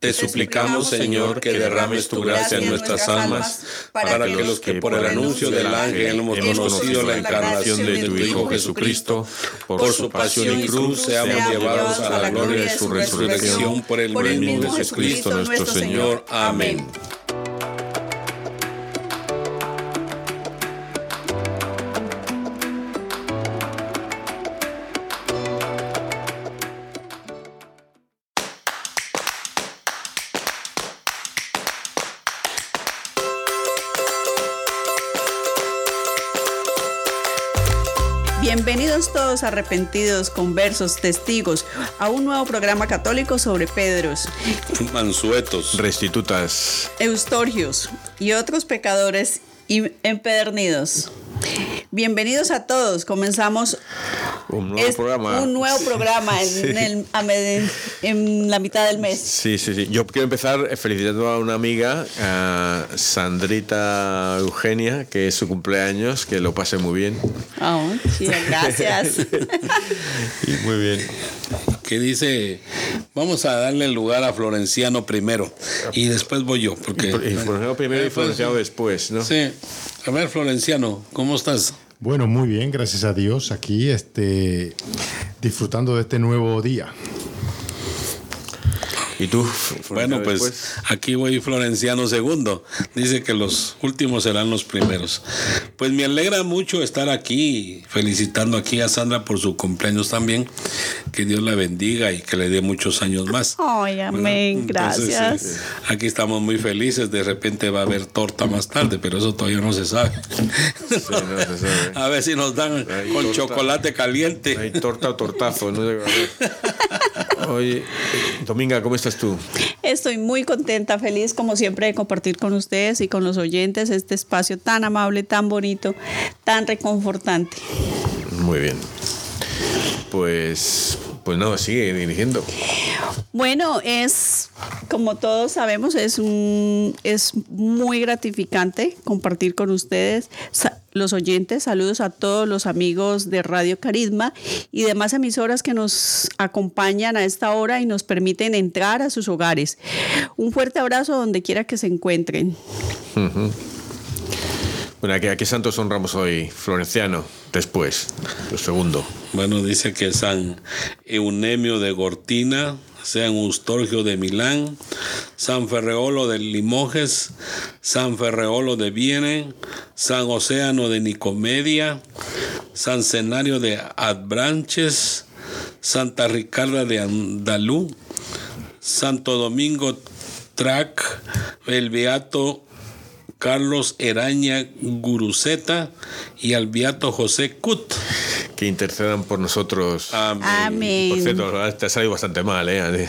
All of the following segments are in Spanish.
Te suplicamos, Señor, que derrames tu gracia en nuestras almas, para que los que por el anuncio del ángel hemos conocido la encarnación de tu Hijo Jesucristo, por su pasión y cruz seamos llevados a la gloria de su resurrección por el mismo Jesucristo nuestro Señor. Amén. Bienvenidos todos arrepentidos, conversos, testigos a un nuevo programa católico sobre Pedros, Mansuetos. Restitutas. Eustorgios y otros pecadores y empedernidos. Bienvenidos a todos. Comenzamos Un nuevo es programa. un nuevo programa en, Sí. el- a med- en la mitad del mes. Sí, sí, sí. Yo quiero empezar felicitando a una amiga, a Sandrita Eugenia, que es su cumpleaños, que lo pase muy bien. Ah, sí, gracias. Y muy bien. que dice, vamos a darle el lugar a Florenciano primero y después voy yo, porque... Y Florenciano primero y Florenciano después, ¿no? Sí. A ver, Florenciano, ¿cómo estás? Bueno, muy bien, gracias a Dios. Aquí este, disfrutando de este nuevo día. ¿Y tú? Bueno, Florenciano, pues después? aquí voy Florenciano segundo. Dice que los últimos serán los primeros. Pues me alegra mucho estar aquí, felicitando aquí a Sandra por su cumpleaños también. Que Dios la bendiga y que le dé muchos años más. Ay, amén, Entonces, gracias. sí, aquí estamos muy felices. De repente va a haber torta más tarde, pero eso todavía no se sabe. no se sabe. A ver si nos dan Hay con torta. chocolate Hay caliente. torta o tortazo, no sé. Oye, Dominga, ¿cómo estás tú? Estoy muy contenta, feliz como siempre de compartir con ustedes y con los oyentes este espacio tan amable, tan bonito, tan reconfortante. Muy bien. Pues, pues no, sigue dirigiendo. Bueno, es, como todos sabemos, es, un, es muy gratificante compartir con ustedes, los oyentes. Saludos a todos los amigos de Radio Carisma y demás emisoras que nos acompañan a esta hora y nos permiten entrar a sus hogares. Un fuerte abrazo donde quiera que se encuentren. Bueno, ¿a qué, a qué santos honramos hoy? Florenciano, después, lo segundo. Bueno, dice que San Eunemio de Gortina, San Eustorgio de Milán, San Ferreolo de Limoges, San Ferreolo de Viene, San Océano de Nicomedia, San Cenario de Adbranches, Santa Ricarda de Andalú, Santo Domingo Trac, el Beato Carlos Eraña Guruceta y al Beato José Cut. Que intercedan por nosotros. Amén. Amén. Por cierto, te ha salido bastante mal, ¿eh?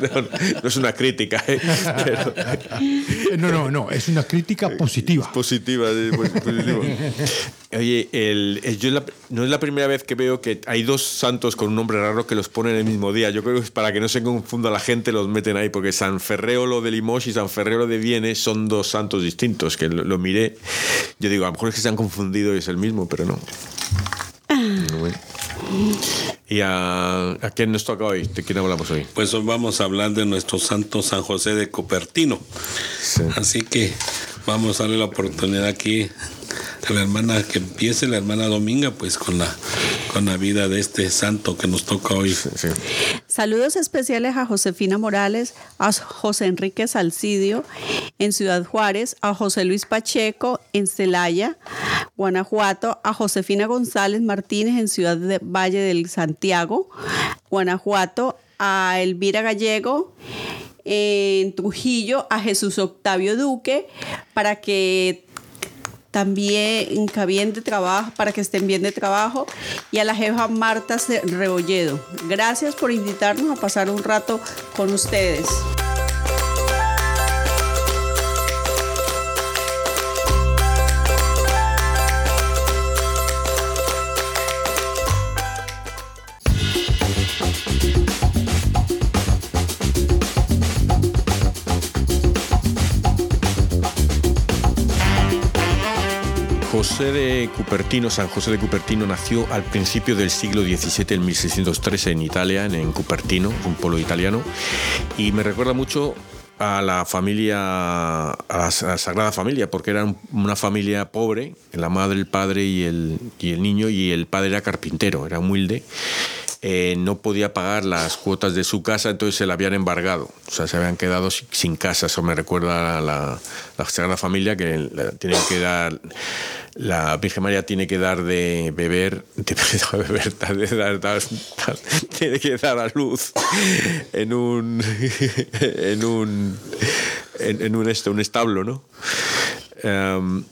No, no es una crítica, ¿eh? Pero Eh, No, no, no, es una crítica positiva. positiva. sí, pues, positivo. Oye, el, el- yo la- no es la primera vez que veo que hay dos santos con un nombre raro que los ponen el mismo día. Yo creo que es para que no se confunda la gente, los meten ahí, porque San Ferreolo de Limoges y San Ferreolo de Viene son dos santos distintos, que lo, lo miré. Yo digo, a lo mejor es que se han confundido y es el mismo, pero no. Bueno. ¿Y a, a quién nos toca hoy? ¿De quién hablamos hoy? Pues hoy vamos a hablar de nuestro santo San José de Cupertino. Sí. Así que vamos a darle la oportunidad aquí a la hermana que empiece, la hermana Dominga, pues con la, con la vida de este santo que nos toca hoy. Sí. Saludos especiales a Josefina Morales, a José Enrique Salcidio en Ciudad Juárez, a José Luis Pacheco en Celaya, Guanajuato, a Josefina González Martínez en Ciudad de Valle del Santiago, Guanajuato, a Elvira Gallego en Trujillo, a Jesús Octavio Duque, para que también bien de trabajo, para que estén bien de trabajo, y a la jefa Marta Rebolledo. Gracias por invitarnos a pasar un rato con ustedes. Cupertino, San José de Cupertino, nació al principio del siglo XVII, en 1613, en Italia, en Cupertino, un pueblo italiano, y me recuerda mucho a la familia, a la Sagrada Familia, porque era una familia pobre, la madre, el padre y el, y el niño, y el padre era carpintero, era humilde, eh, no podía pagar las cuotas de su casa, entonces se la habían embargado. O sea, se habían quedado sin casa. Eso me recuerda a la, la Sagrada Familia, que tiene que dar, la Virgen María tiene que dar de beber, dar, tiene que dar a luz en un, en un, en, un, este, un establo, ¿no? Um,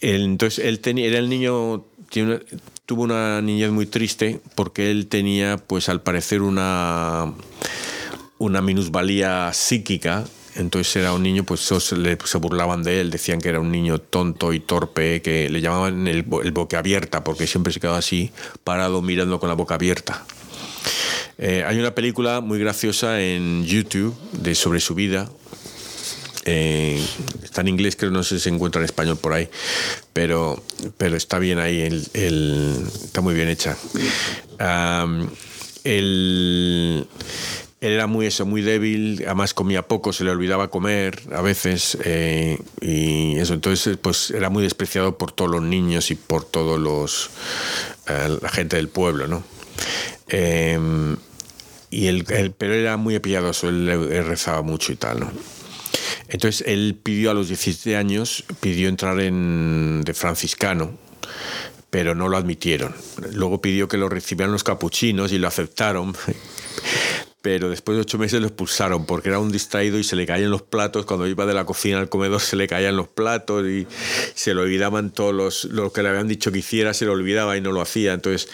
entonces él tenía, era el niño tiene, tuvo una niñez muy triste porque él tenía, pues al parecer, una, una minusvalía psíquica. Entonces era un niño, pues se, burlaban de él, decían que era un niño tonto y torpe, que le llamaban el, el boca abierta, porque siempre se quedaba así, parado mirando con la boca abierta. Eh, hay una película muy graciosa en YouTube de, sobre su vida, eh, está en inglés, creo no sé si se encuentra en español por ahí, pero, pero está bien ahí, el, está muy bien hecha. El, él era muy eso, muy débil, además comía poco, se le olvidaba comer a veces eh, y eso, entonces pues era muy despreciado por todos los niños y por todos los eh, la gente del pueblo, ¿no? Eh, y él, él, pero era muy piadoso, él, él rezaba mucho y tal, ¿no? Entonces él pidió a los 17 años, pidió entrar en, de franciscano, pero no lo admitieron. Luego pidió que lo recibieran los capuchinos y lo aceptaron. Pero después de ocho meses lo expulsaron porque era un distraído y se le caían los platos. Cuando iba de la cocina al comedor se le caían los platos y se le olvidaban todos los, lo que le habían dicho que hiciera, se lo olvidaba y no lo hacía. Entonces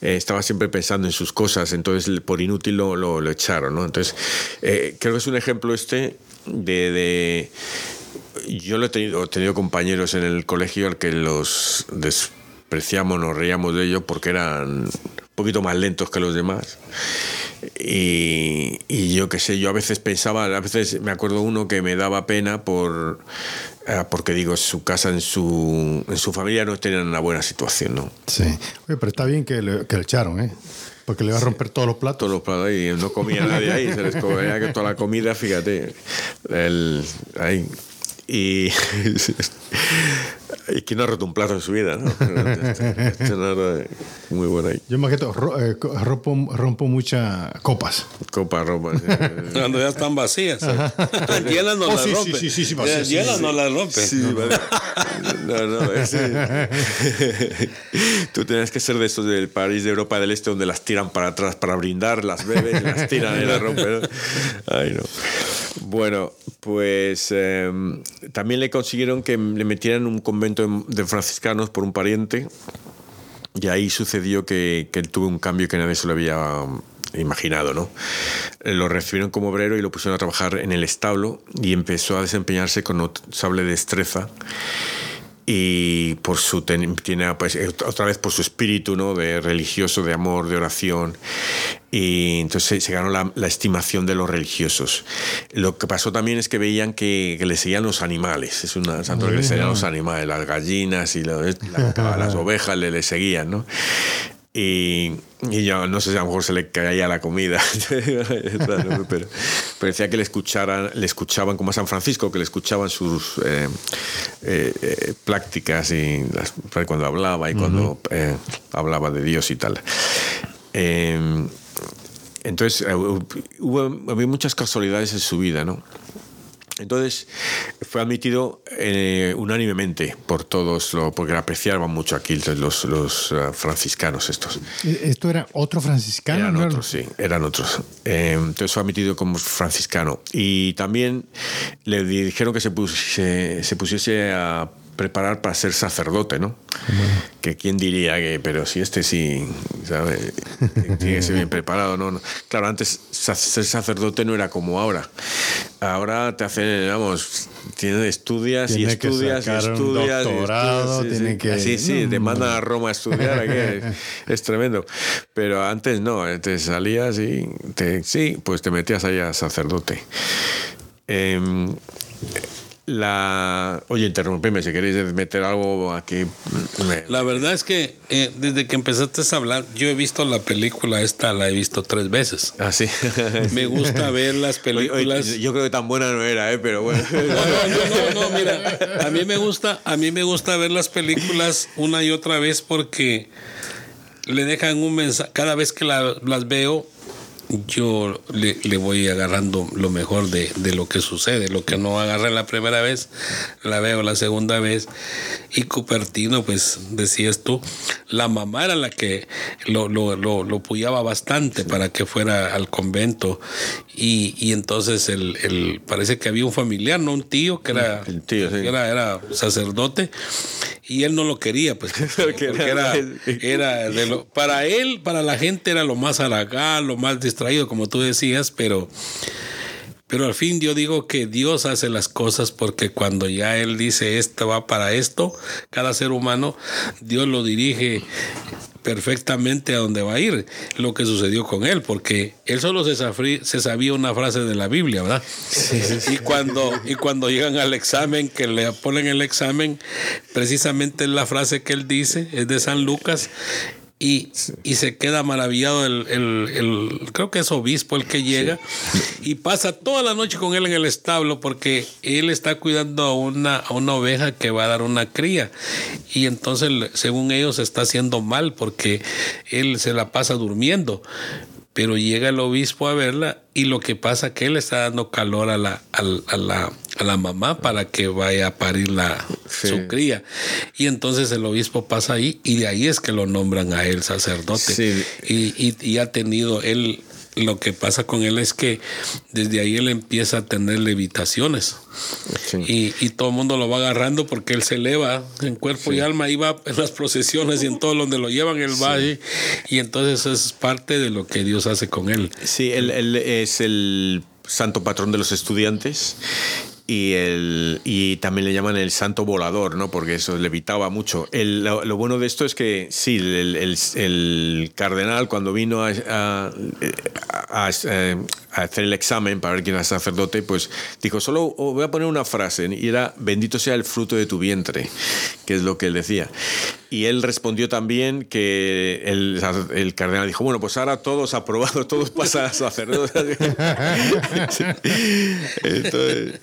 eh, estaba siempre pensando en sus cosas. Entonces por inútil lo, lo, echaron. ¿no? Entonces eh, creo que es un ejemplo este de, de yo lo he tenido, he tenido compañeros en el colegio al que los despreciamos, nos reíamos de ellos porque eran poquito más lentos que los demás. Y, y, yo qué sé, yo a veces pensaba, a veces me acuerdo uno que me daba pena por porque digo, su casa, en su, en su familia no tenían una buena situación, ¿no? Sí. Oye, pero está bien que le, que le echaron, ¿eh? Porque le iba a romper todos los platos. Todos los platos y no comía nadie ahí, se les comía que toda la comida, fíjate, el, ahí. Y, y que no ha roto un plato en su vida, ¿no? Muy bueno ahí. Yo más que todo, eh, rompo, rompo muchas copas. Copas, ropa. Sí. Cuando ya están vacías. ¿eh? Llenas no Oh, las sí, rompe. sí, sí, sí, sí, sí, Llenas no las rompe. Sí, vale. No, no, ese- Tú tienes que ser de estos del país de Europa del Este donde las tiran para atrás para brindar, las bebes, las tiran y las rompen. ¿no? Ay, no. Bueno, pues eh, también le consiguieron que le metieran en un convento de- de franciscanos por un pariente. Y ahí sucedió que, que él tuvo un cambio que nadie se lo había imaginado, ¿no? Lo recibieron como obrero y lo pusieron a trabajar en el establo y empezó a desempeñarse con notable destreza y por su tiene pues, eh, otra vez por su espíritu no de religioso de amor de oración. Y entonces se ganó la, la estimación de los religiosos. Lo que pasó también es que veían que, que le seguían los animales. Es una santo que le seguían los animales las gallinas y la- la- las ovejas le, le seguían no Y, y yo no sé si a lo mejor se le caía la comida, pero, decía que le, escucharan, le escuchaban como a San Francisco, que le escuchaban sus eh, eh, eh, prácticas y las- cuando hablaba y cuando eh, hablaba de Dios y tal. Eh, entonces, eh, hubo, había muchas casualidades en su vida, ¿no? Entonces fue admitido eh, unánimemente por todos, lo, porque le apreciaban mucho aquí los, los eh, franciscanos estos. ¿Esto era otro franciscano? Eran otros, sí, eran otros. Eh, entonces fue admitido como franciscano. Y también le dijeron que se, se pusiese a preparar para ser sacerdote, ¿no? Que quién diría que, pero si este sí, ¿sabe? Tiene que ser bien preparado, ¿no? no. Claro, antes ser sacerdote no era como ahora. Ahora te hacen, vamos, tienes, estudias y Tiene que estudias y sacar un estudias. y doctorado, estudias, sí, tiene sí. que- Así, sí, te mandan a Roma a estudiar, es, es tremendo. Pero antes no, te salías y te, sí, pues te metías ahí a sacerdote. Em, la, oye, interrumpime si queréis meter algo aquí. me- La verdad es que eh, desde que empezaste a hablar, yo he visto la película esta, la he visto tres veces. Ah, sí. Me gusta ver las Oye, oye, películas. yo creo que tan buena no era, ¿eh? pero bueno. No, no, no, no, no, mira, a mí me gusta, a mí me gusta ver las películas una y otra vez porque le dejan un mensaje, cada vez que la- las veo, yo le, le voy agarrando lo mejor de, de lo que sucede, lo que no agarré la primera vez, la veo la segunda vez. Y Cupertino, pues decías tú, la mamá era la que lo, lo, lo, lo apoyaba bastante para que fuera al convento. Y, y entonces el, el- parece que había un familiar, no un tío, que era, El tío, sí. que era, era sacerdote. Y él no lo quería, pues. Porque era- era, de lo, para él, para la gente era lo más halagán, lo más distraído, como tú decías, pero, pero al fin yo digo que Dios hace las cosas porque cuando ya Él dice esto va para esto, cada ser humano, Dios lo dirige perfectamente a donde va a ir, lo que sucedió con él, porque él solo se sabía una frase de la Biblia, ¿verdad? Y cuando, y cuando llegan al examen, que le ponen el examen, precisamente la frase que él dice es de San Lucas. Y, y se queda maravillado el, el- el- creo que es obispo el que llega y pasa toda la noche con él en el establo porque él está cuidando a una, a una oveja que va a dar una cría. Y entonces según ellos está haciendo mal porque él se la pasa durmiendo pero llega el obispo a verla y lo que pasa que él está dando calor a la, al- a, la, a la mamá para que vaya a parir la, Sí. su cría. Y entonces el obispo pasa ahí y de ahí es que lo nombran a él sacerdote. Sí. Y, y- y ha tenido él, lo que pasa con él es que desde ahí él empieza a tener levitaciones. Sí. Y, y todo el mundo lo va agarrando porque él se eleva en cuerpo y alma, iba en las procesiones y en todo donde lo llevan, él va. Y entonces es parte de lo que Dios hace con él. Sí, él, él es el santo patrón de los estudiantes y, el, y también le llaman el santo volador, ¿no? Porque eso levitaba mucho. El- lo, lo bueno de esto es que sí, el, el- el cardenal cuando vino a, a- a- a- hacer el examen para ver quién era sacerdote, pues dijo, solo voy a poner una frase y era, bendito sea el fruto de tu vientre, que es lo que él decía. Y él respondió también que el, el cardenal dijo, bueno, pues ahora todos aprobados, todos pasan a sacerdote. Entonces,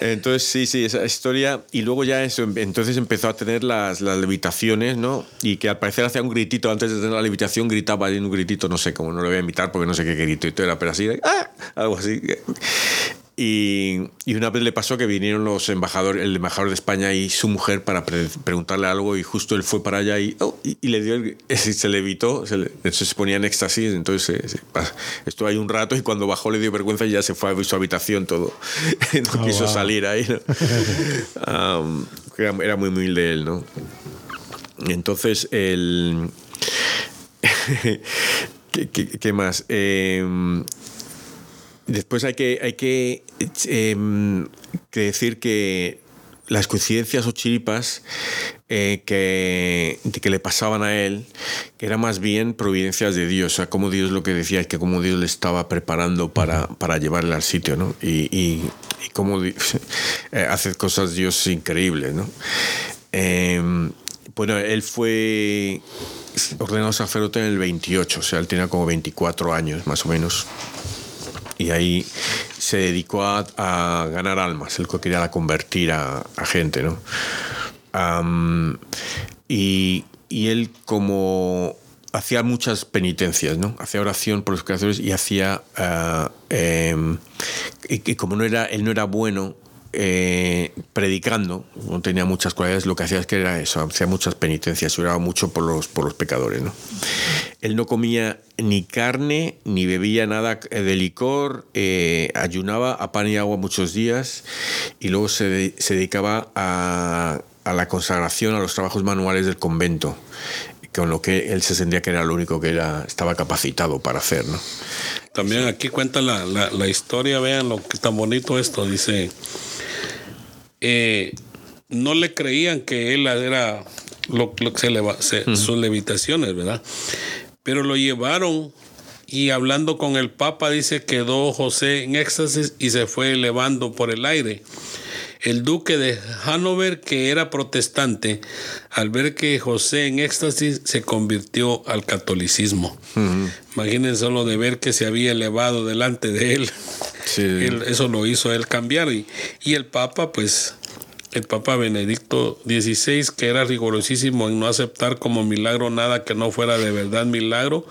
entonces, sí, sí, esa historia. Y luego ya eso, entonces empezó a tener las, las levitaciones, ¿no? Y que al parecer hacía un gritito, antes de tener la levitación gritaba ahí un gritito, no sé cómo, no lo voy a imitar porque no sé qué gritito era, pero así, ¡ah! algo así. Y, y una vez le pasó que vinieron los embajadores, el embajador de España y su mujer para pre- preguntarle algo y justo él fue para allá y, oh, y, y le dio, el- se le evitó, se, le- entonces se ponía en éxtasis, entonces se- se estuvo ahí un rato y cuando bajó le dio vergüenza y ya se fue a su habitación todo, no Oh, quiso wow. salir ahí, ¿no? Era, era muy humilde él, ¿no? Entonces, el... ¿Qué, qué- qué más? Em, Después hay que, hay em, que decir que las coincidencias o chiripas eh, que, que le pasaban a él, que eran más bien providencias de Dios, o sea, como Dios lo que decía que como Dios le estaba preparando para, para llevarle al sitio, ¿no? Y, y, cómo eh, hace cosas Dios increíbles, ¿no? Em, bueno, él fue ordenado sacerdote en el 28, o sea, él tenía como 24 años más o menos. Y ahí se dedicó a, a ganar almas, él quería la convertir a, a gente, ¿no? Y, y él como hacía muchas penitencias, ¿no? Hacía oración por los creadores y hacía... em, y, y como no era, él no era bueno eh, predicando, no tenía muchas cualidades, lo que hacía es que era eso, hacía muchas penitencias, oraba mucho por los, por los pecadores, ¿no? Él no comía ni carne, ni bebía nada de licor, eh, ayunaba a pan y agua muchos días y luego se, se dedicaba a, a la consagración, a los trabajos manuales del convento, con lo que él se sentía que era lo único que era, estaba capacitado para hacer, ¿no? También aquí cuenta la, la- la historia, vean lo que tan bonito esto, dice, eh, no le creían que él era lo, lo que se leva- se- sus levitaciones, ¿verdad? Pero lo llevaron y hablando con el Papa dice quedó José en éxtasis y se fue elevando por el aire. El duque de Hanover, que era protestante, al ver que José en éxtasis se convirtió al catolicismo. Imagínense solo de ver que se había elevado delante de él. Sí. Él- eso lo hizo él cambiar. Y, y el Papa, pues, el Papa Benedicto XVI, que era rigurosísimo en no aceptar como milagro nada que no fuera de verdad milagro,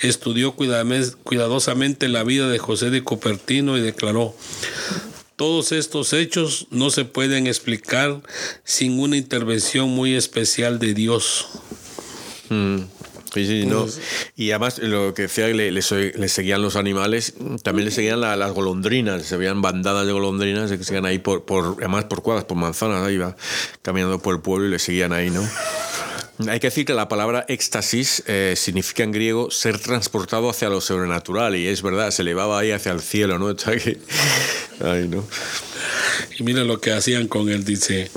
estudió cuidadosamente la vida de José de Cupertino y declaró, todos estos hechos no se pueden explicar sin una intervención muy especial de Dios. Mm. Sí, sí, no. Y además, lo que decía, le, le, le seguían los animales, también le seguían la- las golondrinas, se veían bandadas de golondrinas que seguían ahí por, por, además por cuadras, por manzanas, ahí iba caminando por el pueblo y le seguían ahí, ¿no? Hay que decir que la palabra éxtasis eh, significa en griego ser transportado hacia lo sobrenatural, y es verdad, se elevaba ahí hacia el cielo, ¿no? O sea que- Ay, ¿no? Y mira lo que hacían con él, dice.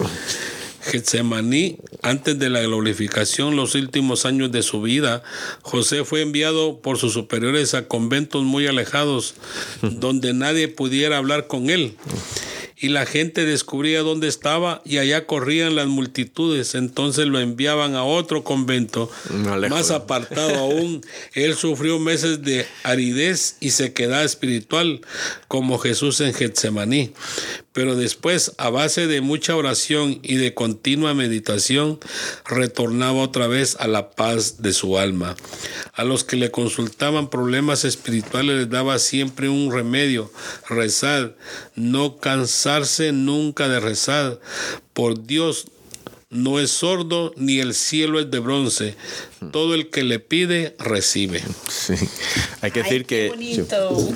Getsemaní, antes de la glorificación, los últimos años de su vida, José fue enviado por sus superiores a conventos muy alejados, donde nadie pudiera hablar con él. Y la gente descubría dónde estaba y allá corrían las multitudes. Entonces lo enviaban a otro convento, Más apartado aún. Él sufrió meses de aridez y sequedad espiritual, como Jesús en Getsemaní. Pero después, a base de mucha oración y de continua meditación, retornaba otra vez a la paz de su alma. A los que le consultaban problemas espirituales les daba siempre un remedio, rezar, no cansarse nunca de rezar. Por Dios no es sordo ni el cielo es de bronce. Todo el que le pide, recibe. Sí. Hay que decir Ay, qué que... bonito.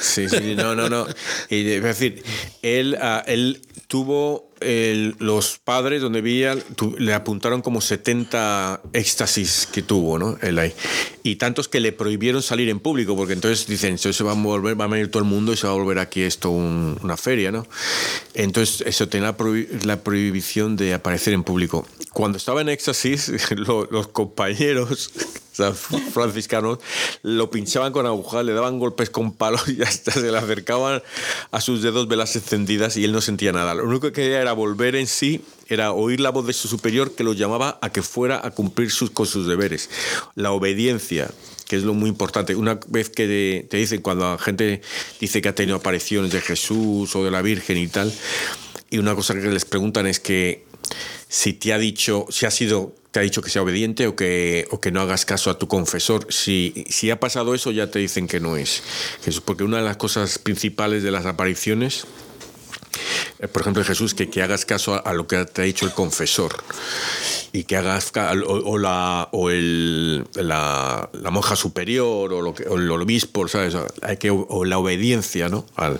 Sí, sí, no, no, no. Y, es decir, él, ah, él tuvo el- los padres donde vivía, tu- le apuntaron como 70 éxtasis que tuvo, ¿no? Él ahí. Y tantos que le prohibieron salir en público, porque entonces dicen, eso se va a volver, va a venir todo el mundo y se va a volver aquí esto un- una feria, ¿no? Entonces, eso tenía la, prohi- la prohibición de aparecer en público. Cuando estaba en éxtasis, lo- los compañeros franciscanos lo pinchaban con agujas, le daban golpes con palos y hasta se le acercaban a sus dedos velas encendidas y él no sentía nada. Lo único que quería era volver en sí, era oír la voz de su superior que lo llamaba a que fuera a cumplir sus, con sus deberes. La obediencia, que es lo muy importante. Una vez que te, dicen, cuando la gente dice que ha tenido apariciones de Jesús o de la Virgen y tal, y una cosa que les preguntan es que si te ha dicho, si ha sido, te ha dicho que sea obediente o que, o que no hagas caso a tu confesor. Si, si ha pasado eso, ya te dicen que no es. Jesús, porque una de las cosas principales de las apariciones, eh, por ejemplo, Jesús, que, que hagas caso a, lo que te ha dicho el confesor y que hagas o, o la o el, la, la monja superior o, lo que, o el obispo sabes hay que o la obediencia no Al-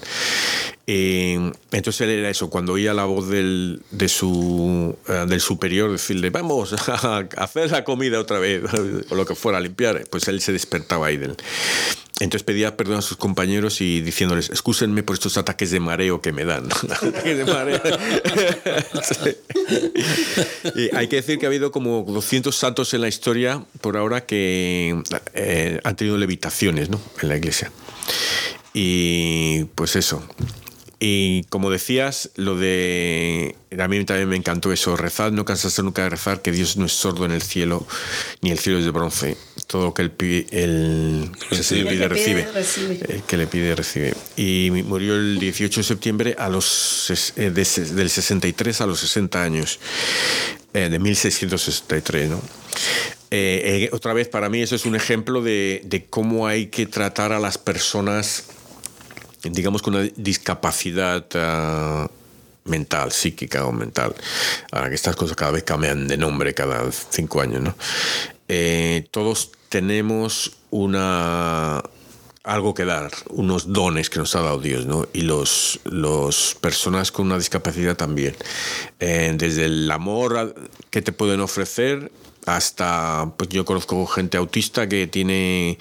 eh, entonces era eso cuando oía la voz del de su eh, del superior decirle vamos a hacer la comida otra vez o lo que fuera a limpiar pues él se despertaba ahí del entonces pedía perdón a sus compañeros y diciéndoles, excúsenme por estos ataques de mareo que me dan. De mareo. Sí. Y hay que decir que ha habido como 200 santos en la historia por ahora que eh, han tenido levitaciones ¿no? en la iglesia. Y pues eso. Y como decías, lo de. A mí también me encantó eso. Rezad, no cansarse nunca de rezar, que Dios no es sordo en el cielo, ni el cielo es de bronce. Todo lo que él pide, el, que recibe. pide, recibe. El que le pide, recibe. Y murió el 18 de septiembre a los, eh, de del 63 a los 60 años. eh, de 1663, ¿no? Eh, eh, otra vez, para mí, eso es un ejemplo de, de cómo hay que tratar a las personas digamos con una discapacidad ah, mental, psíquica o mental. Ahora que estas cosas cada vez cambian de nombre cada cinco años, ¿no? Eh, todos tenemos una algo que dar, unos dones que nos ha dado Dios, ¿no? Y los, los personas con una discapacidad también. Eh, desde el amor que te pueden ofrecer hasta, pues yo conozco gente autista que tiene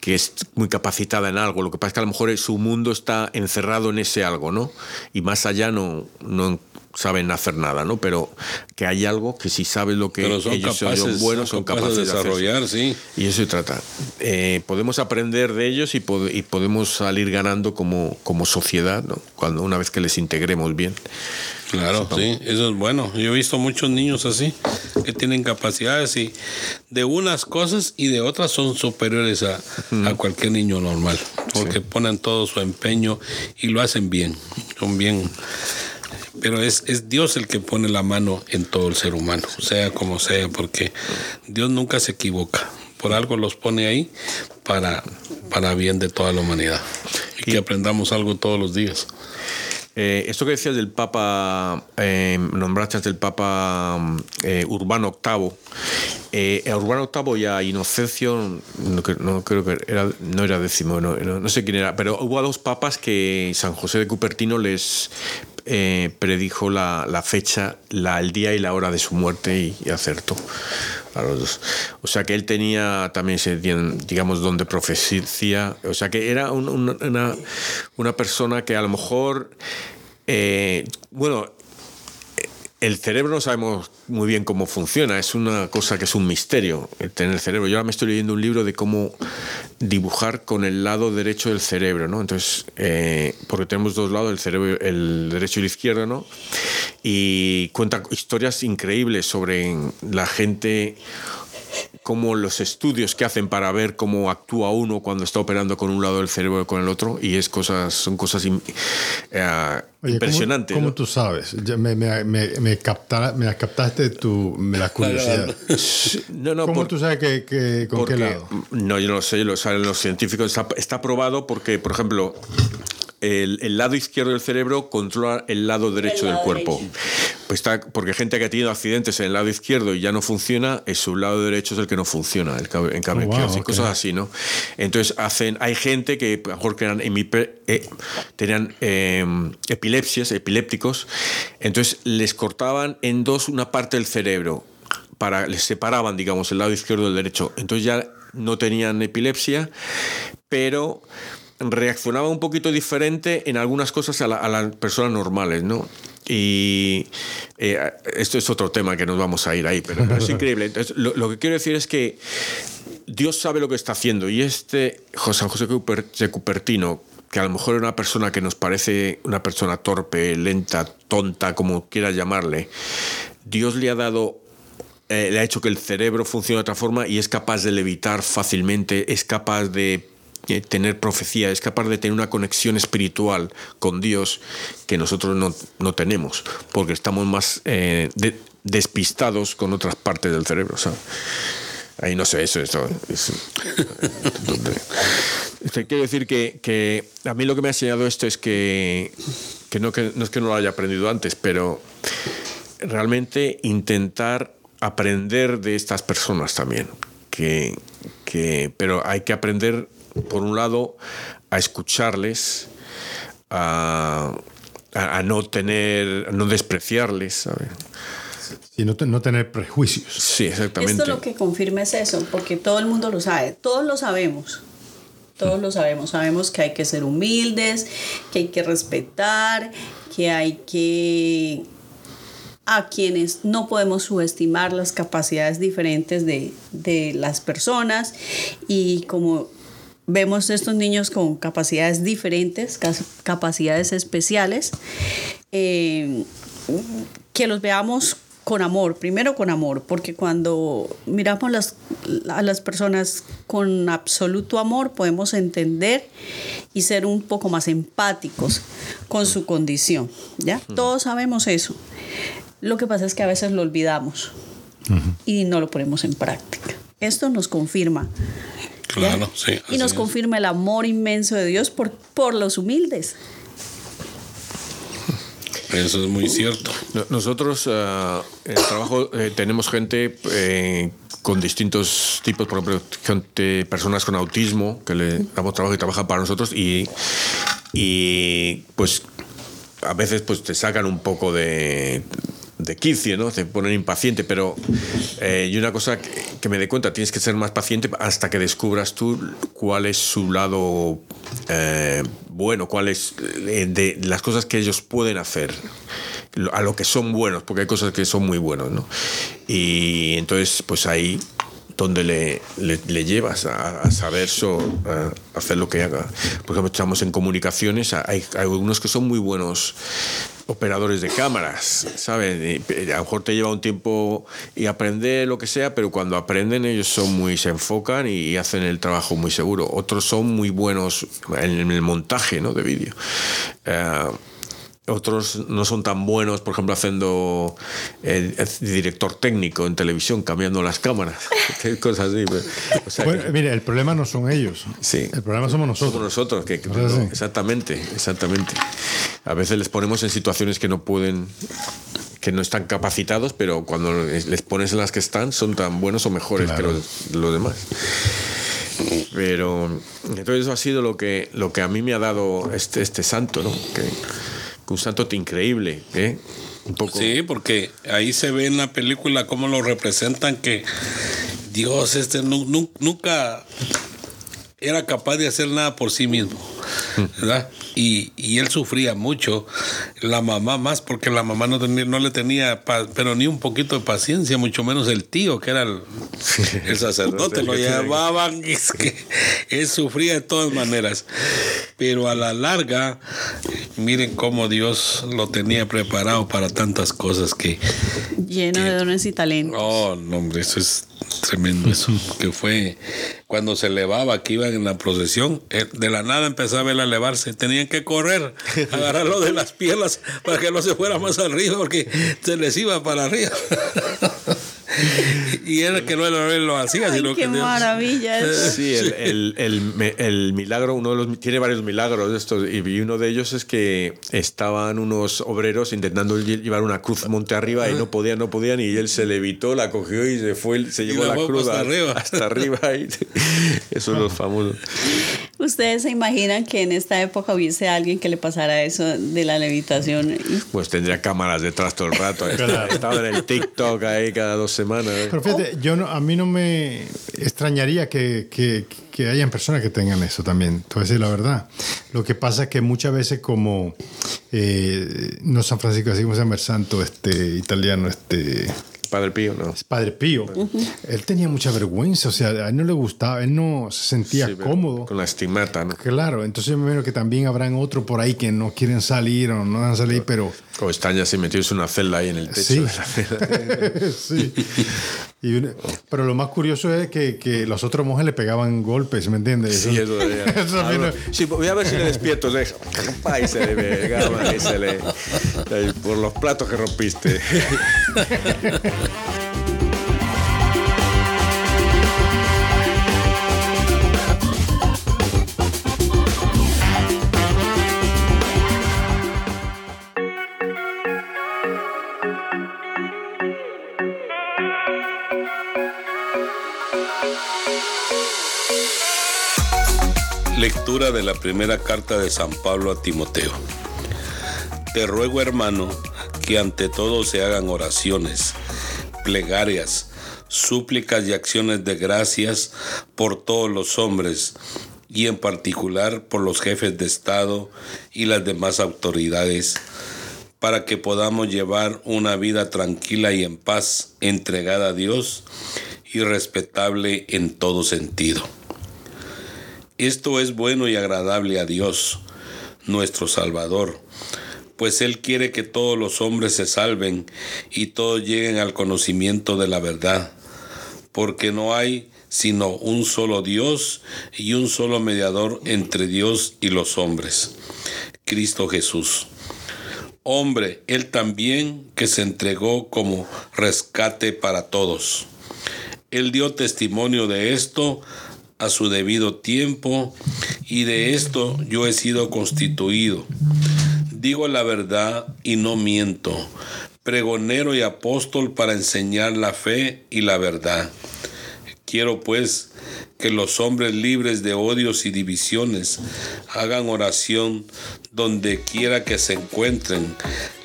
que es muy capacitada en algo. Lo que pasa es que a lo mejor su mundo está encerrado en ese algo, ¿no? Y más allá no, no saben hacer nada, ¿no? Pero que hay algo que si sabes lo que ellos capaces, son buenos, son capaces, de desarrollar, sí. Y eso se trata. Eh, podemos aprender de ellos y, pod- y podemos salir ganando como, como sociedad, ¿no? Cuando una vez que les integremos bien. Claro, sí, eso es bueno. Yo he visto muchos niños así que tienen capacidades y de unas cosas y de otras son superiores a, a cualquier niño normal, porque ponen todo su empeño y lo hacen bien, son bien. Pero es, es Dios el que pone la mano en todo el ser humano, sea como sea, porque Dios nunca se equivoca. Por algo los pone ahí para, para bien de toda la humanidad. Y que aprendamos algo todos los días. Eh, esto que decías del Papa, eh, nombraste del Papa eh, Urbano VIII, eh, a Urbano VIII y a Inocencio, no, cre- no creo que no era décimo, no, no- sé quién era, pero hubo dos papas que San José de Cupertino les eh, predijo la, la fecha, la, el día y la hora de su muerte y, acertó a los dos. O sea que él tenía también, ese, digamos, donde profecía. O sea que era un- un- una, una persona que a lo mejor, eh, bueno, el cerebro no sabemos muy bien cómo funciona, es una cosa que es un misterio, el tener el cerebro. Yo ahora me estoy leyendo un libro de cómo dibujar con el lado derecho del cerebro, ¿no? Entonces, eh, porque tenemos dos lados, el cerebro, el derecho y el izquierdo, ¿no? Y cuenta historias increíbles sobre la gente como los estudios que hacen para ver cómo actúa uno cuando está operando con un lado del cerebro y con el otro y es cosas son cosas eh, Oye, ¿cómo- impresionantes ¿Cómo, ¿no? tú sabes? Me, me, me, me, captara- me captaste tu, me la curiosidad. no, no, ¿Cómo por- tú sabes que, que- con porque- qué lado? No, yo no lo sé, lo saben los científicos. Está, está probado porque, por ejemplo, el, el lado izquierdo del cerebro controla el lado derecho del lado cuerpo. derecho. Pues está, porque gente que ha tenido accidentes en el lado izquierdo y ya no funciona, es su lado derecho es el que no funciona, el en cambio Oh, wow, cosas así, ¿no? Entonces hacen, hay gente que a lo mejor que eran hemipe- eh, tenían eh, epilepsias, epilépticos, entonces les cortaban en dos una parte del cerebro para les separaban, digamos, el lado izquierdo del derecho. Entonces ya no tenían epilepsia, pero reaccionaba un poquito diferente en algunas cosas a, la- a las personas normales, ¿no? Y eh, esto es otro tema que nos vamos a ir ahí, pero, es increíble. Entonces, lo, lo que quiero decir es que Dios sabe lo que está haciendo y este José José de Cupertino, que a lo mejor era una persona que nos parece una persona torpe, lenta, tonta, como quieras llamarle, Dios le ha dado eh, le ha hecho que el cerebro funcione de otra forma y es capaz de levitar fácilmente, es capaz de eh, tener profecía, es capaz de tener una conexión espiritual con Dios que nosotros no, no tenemos, porque estamos más eh, de- despistados con otras partes del cerebro. Ahí no sé, eso, eso es- Este, Quiero decir que, que a mí lo que me ha enseñado esto es que, que, no, que no es que no lo haya aprendido antes, pero realmente intentar aprender de estas personas también. Que, que, pero hay que aprender, por un lado, a escucharles, a, a- a no tener, a no despreciarles. ¿sabes? Y no, te- no tener prejuicios. Sí, exactamente. Esto lo que confirma es eso, porque todo el mundo lo sabe, todos lo sabemos. Todos lo sabemos, sabemos que hay que ser humildes, que hay que respetar, que hay que a quienes no podemos subestimar las capacidades diferentes de, de las personas y como vemos estos niños con capacidades diferentes, capacidades especiales, eh, que los veamos con amor, primero con amor, porque cuando miramos las, a las personas con absoluto amor podemos entender y ser un poco más empáticos con su condición, ¿ya? Todos sabemos eso. Lo que pasa es que a veces lo olvidamos y no lo ponemos en práctica. Esto nos confirma. Claro, sí. Y nos es. confirma el amor inmenso de Dios por, por los humildes. Eso es muy cierto. No- Nosotros ah, en el trabajo eh, tenemos gente eh, con distintos tipos, por ejemplo, gente, personas con autismo que le damos trabajo y trabajan para nosotros y, y pues a veces pues te sacan un poco de, de quicio, ¿no? Te ponen impaciente, pero eh, y una cosa que, que me di cuenta, tienes que ser más paciente hasta que descubras tú cuál es su lado eh, bueno, cuál es eh, de las cosas que ellos pueden hacer, a lo que son buenos, porque hay cosas que son muy buenos, ¿no? Y entonces, pues ahí donde le, le, le llevas a, a saber so- a hacer lo que haga. Por ejemplo, estamos en comunicaciones, hay, hay algunos que son muy buenos operadores de cámaras, ¿sabes? Eh, a lo mejor te lleva un tiempo y aprender lo que sea, pero cuando aprenden ellos son muy, se enfocan y, hacen el trabajo muy seguro. Otros son muy buenos en el montaje ¿no? de vídeo. Eh, otros no son tan buenos, por ejemplo, haciendo el director técnico en televisión, cambiando las cámaras, cosas así. O sea, Bueno, que- mire, el problema no son ellos. Sí. El problema somos nosotros. somos nosotros, que, que- ¿Verdad, sí? exactamente, exactamente. A veces les ponemos en situaciones que no pueden, que no están capacitados, pero cuando les pones en las que están, son tan buenos o mejores Claro. que los, los demás. Pero entonces eso ha sido lo que, lo que a mí me ha dado este, este santo, ¿no? Que un santo increíble, ¿eh? Un poco. Sí, porque ahí se ve en la película cómo lo representan que Dios este nu- nu- nunca era capaz de hacer nada por sí mismo, ¿verdad? Y, y él sufría mucho, la mamá más, porque la mamá no, tenía, no le tenía, pa- pero ni un poquito de paciencia, mucho menos el tío, que era el, el sacerdote, lo llevaban, y es que él sufría de todas maneras. Pero a la larga, miren cómo Dios lo tenía preparado para tantas cosas que, Lleno de dones y talentos. Oh, no, hombre, eso es tremendo eso. Que fue cuando se elevaba, que iban en la procesión, eh, de la nada empezaba él a elevarse. Tenían que correr, agarrarlo de las piernas para que no se fuera más arriba, porque se les iba para arriba. y era que no él lo hacía, Ay, sino qué que maravilla eso. Sí, el, el, el, el milagro, uno de los, tiene varios milagros de estos, y uno de ellos es que estaban unos obreros intentando lle- llevar una cruz monte arriba y no podían, no podían, y él se levitó, la cogió y se fue, se llevó la la cruz hasta arriba. hasta arriba. y- eso es lo famoso. ¿Ustedes se imaginan que en esta época hubiese alguien que le pasara eso de la levitación? Pues tendría cámaras detrás todo el rato. Claro. Estaba en el TikTok ahí cada dos semanas. ¿eh? Pero fíjate, yo no, a mí no me extrañaría que, que, que hayan personas que tengan eso también, te voy a decir la verdad. Lo que pasa es que muchas veces como, eh, no San Francisco, así como se llama el santo este, italiano, este, Padre Pío, ¿no? Padre Pío, él tenía mucha vergüenza, o sea, a él no le gustaba, él no se sentía Sí, cómodo. Con la estigmata, ¿no? Claro, entonces yo me imagino que también habrán otros por ahí que no quieren salir o no van a salir, pero O están ya así metidos en una celda ahí en el techo. Sí. de la celda. sí. Y una- pero lo más curioso es que, que los otros monjes le pegaban golpes, ¿me entiendes? Sí, eso. Eso Ah, no-. Sí, voy a ver si le despierto. Ahí se le pegaba, ahí se le. ahí, por los platos que rompiste. Lectura de la primera carta de San Pablo a Timoteo. Te ruego, hermano, que ante todo se hagan oraciones, plegarias, súplicas y acciones de gracias por todos los hombres, y en particular por los jefes de Estado y las demás autoridades, para que podamos llevar una vida tranquila y en paz, entregada a Dios y respetable en todo sentido. Esto es bueno y agradable a Dios, nuestro Salvador, pues Él quiere que todos los hombres se salven y todos lleguen al conocimiento de la verdad, porque no hay sino un solo Dios y un solo mediador entre Dios y los hombres, Cristo Jesús. Hombre, Él también que se entregó como rescate para todos. Él dio testimonio de esto a su debido tiempo y de esto yo he sido constituido. Digo la verdad y no miento, pregonero y apóstol para enseñar la fe y la verdad. Quiero pues que los hombres libres de odios y divisiones hagan oración donde quiera que se encuentren,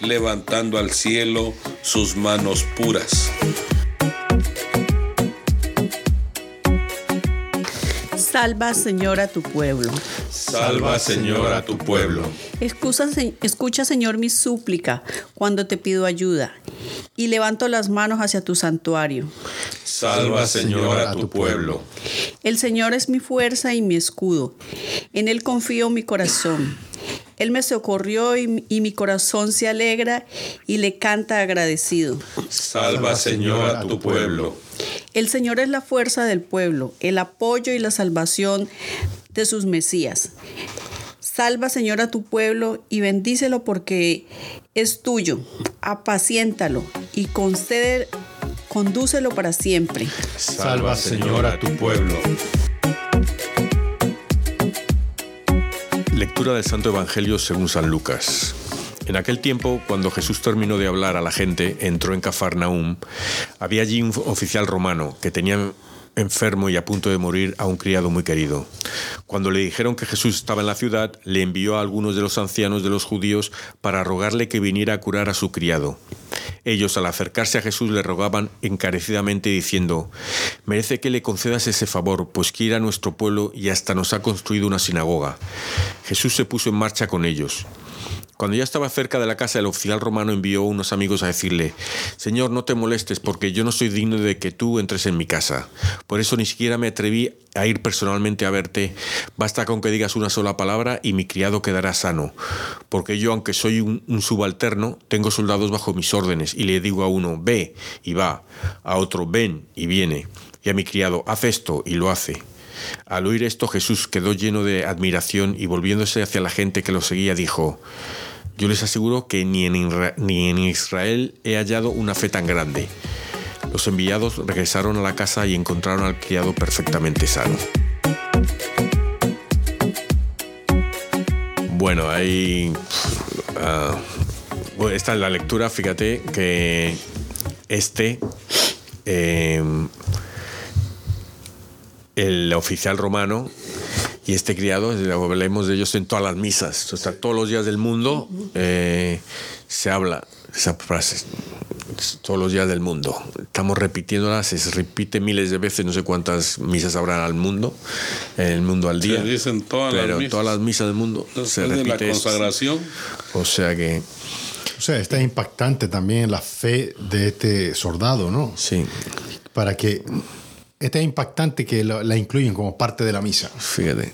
levantando al cielo sus manos puras. Salva, Señor, a tu pueblo. Salva, Señor, a tu pueblo. Escucha, escucha, Señor, mi súplica cuando te pido ayuda y levanto las manos hacia tu santuario. Salva, Señor, a tu pueblo. El Señor es mi fuerza y mi escudo. En Él confío mi corazón. Él me socorrió y, y, mi corazón se alegra y le canta agradecido. Salva, Señor, a tu pueblo. El Señor es la fuerza del pueblo, el apoyo y la salvación de sus Mesías. Salva, Señor, a tu pueblo y bendícelo porque es tuyo. Apaciéntalo y concede, condúcelo para siempre. Salva, Señor, a tu pueblo. Lectura del Santo Evangelio según San Lucas. En aquel tiempo, cuando Jesús terminó de hablar a la gente, entró en Cafarnaúm. Había allí un oficial romano que tenía enfermo y a punto de morir a un criado muy querido. Cuando le dijeron que Jesús estaba en la ciudad, le envió a algunos de los ancianos de los judíos para rogarle que viniera a curar a su criado. Ellos al acercarse a Jesús le rogaban encarecidamente diciendo, merece que le concedas ese favor, pues quiere a nuestro pueblo y hasta nos ha construido una sinagoga. Jesús se puso en marcha con ellos. Cuando ya estaba cerca de la casa, el oficial romano envió unos amigos a decirle, Señor, no te molestes, porque yo no soy digno de que tú entres en mi casa. Por eso ni siquiera me atreví a ir personalmente a verte. Basta con que digas una sola palabra y mi criado quedará sano. Porque yo, aunque soy un, un subalterno, tengo soldados bajo mis órdenes, y le digo a uno, ve, y va, a otro, ven, y viene, y a mi criado, haz esto, y lo hace. Al oír esto Jesús quedó lleno de admiración y volviéndose hacia la gente que lo seguía dijo, yo les aseguro que ni en, ni en Israel he hallado una fe tan grande. Los enviados regresaron a la casa y encontraron al criado perfectamente sano. Bueno, ahí... Uh, esta es la lectura, fíjate que este... Eh, el oficial romano y este criado, hablemos de ellos en todas las misas, o sea, todos los días del mundo eh, se habla esa frase, todos los días del mundo. Estamos repitiéndola, se repite miles de veces, no sé cuántas misas habrá al mundo, en el mundo al día. Se dicen todas pero las misas. todas las misas del mundo Después se de repite. la esto. consagración. O sea que, O sea, está impactante también la fe de este soldado, ¿no? sí, Para que está impactante que la, incluyen como parte de la misa. fíjate.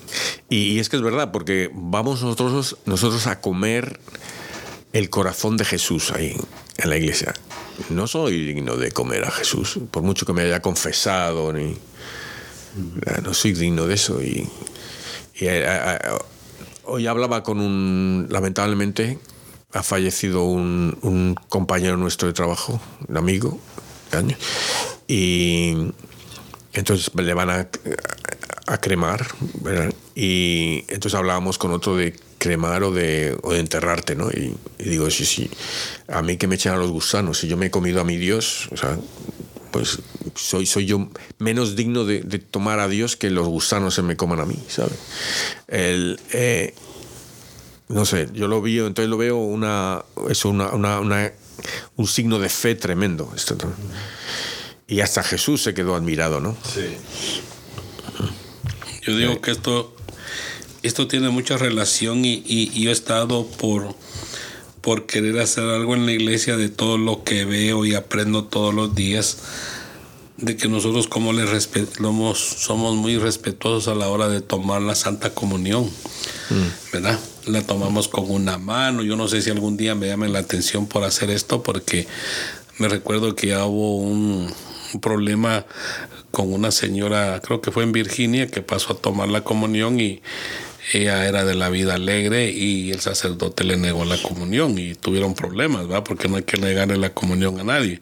Y, es que es verdad, porque vamos nosotros, a comer el corazón de Jesús ahí en la iglesia. No soy digno de comer a Jesús, por mucho que me haya confesado, no soy digno de eso. Y, y, eh, eh, hoy hablaba con un, lamentablemente, ha fallecido un, compañero nuestro de trabajo, un amigo, y entonces le van a, a cremar, ¿verdad? y entonces hablábamos con otro de cremar o de, o de enterrarte, ¿no? Y, digo, sí, sí, a mí que me echan a los gusanos, si yo me he comido a mi Dios, o sea, pues soy, soy yo menos digno de, tomar a Dios que los gusanos se me coman a mí, ¿sabes? El, eh, no sé, yo lo vi, entonces lo veo una, eso, una, una, un signo de fe tremendo. Esto. Y hasta Jesús se quedó admirado, ¿no? Yo digo que esto, esto tiene mucha relación y, y- y yo he estado por, por querer hacer algo en la iglesia de todo lo que veo y aprendo todos los días. de que nosotros como le respetamos, somos muy respetuosos a la hora de tomar la Santa Comunión, ¿verdad? La tomamos con una mano. Yo no sé si algún día me llamen la atención por hacer esto, porque me recuerdo que ya hubo un, un problema con una señora, creo que fue en Virginia, que pasó a tomar la comunión y ella era de la vida alegre y el sacerdote le negó la comunión y tuvieron problemas, ¿va? Porque no hay que negarle la comunión a nadie.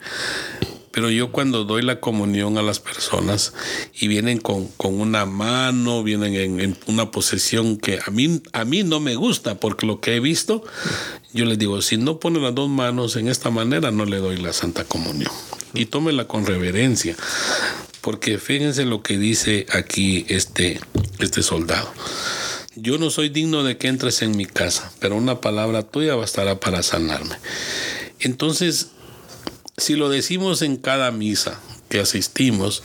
Pero yo cuando doy la comunión a las personas y vienen con, con una mano, vienen en, una posesión que a mí, a mí no me gusta, porque lo que he visto, yo les digo, si no pone las dos manos en esta manera, no le doy la Santa Comunión. Y tómela con reverencia, porque fíjense lo que dice aquí este, este soldado. Yo no soy digno de que entres en mi casa, pero una palabra tuya bastará para sanarme. Entonces, si lo decimos en cada misa que asistimos,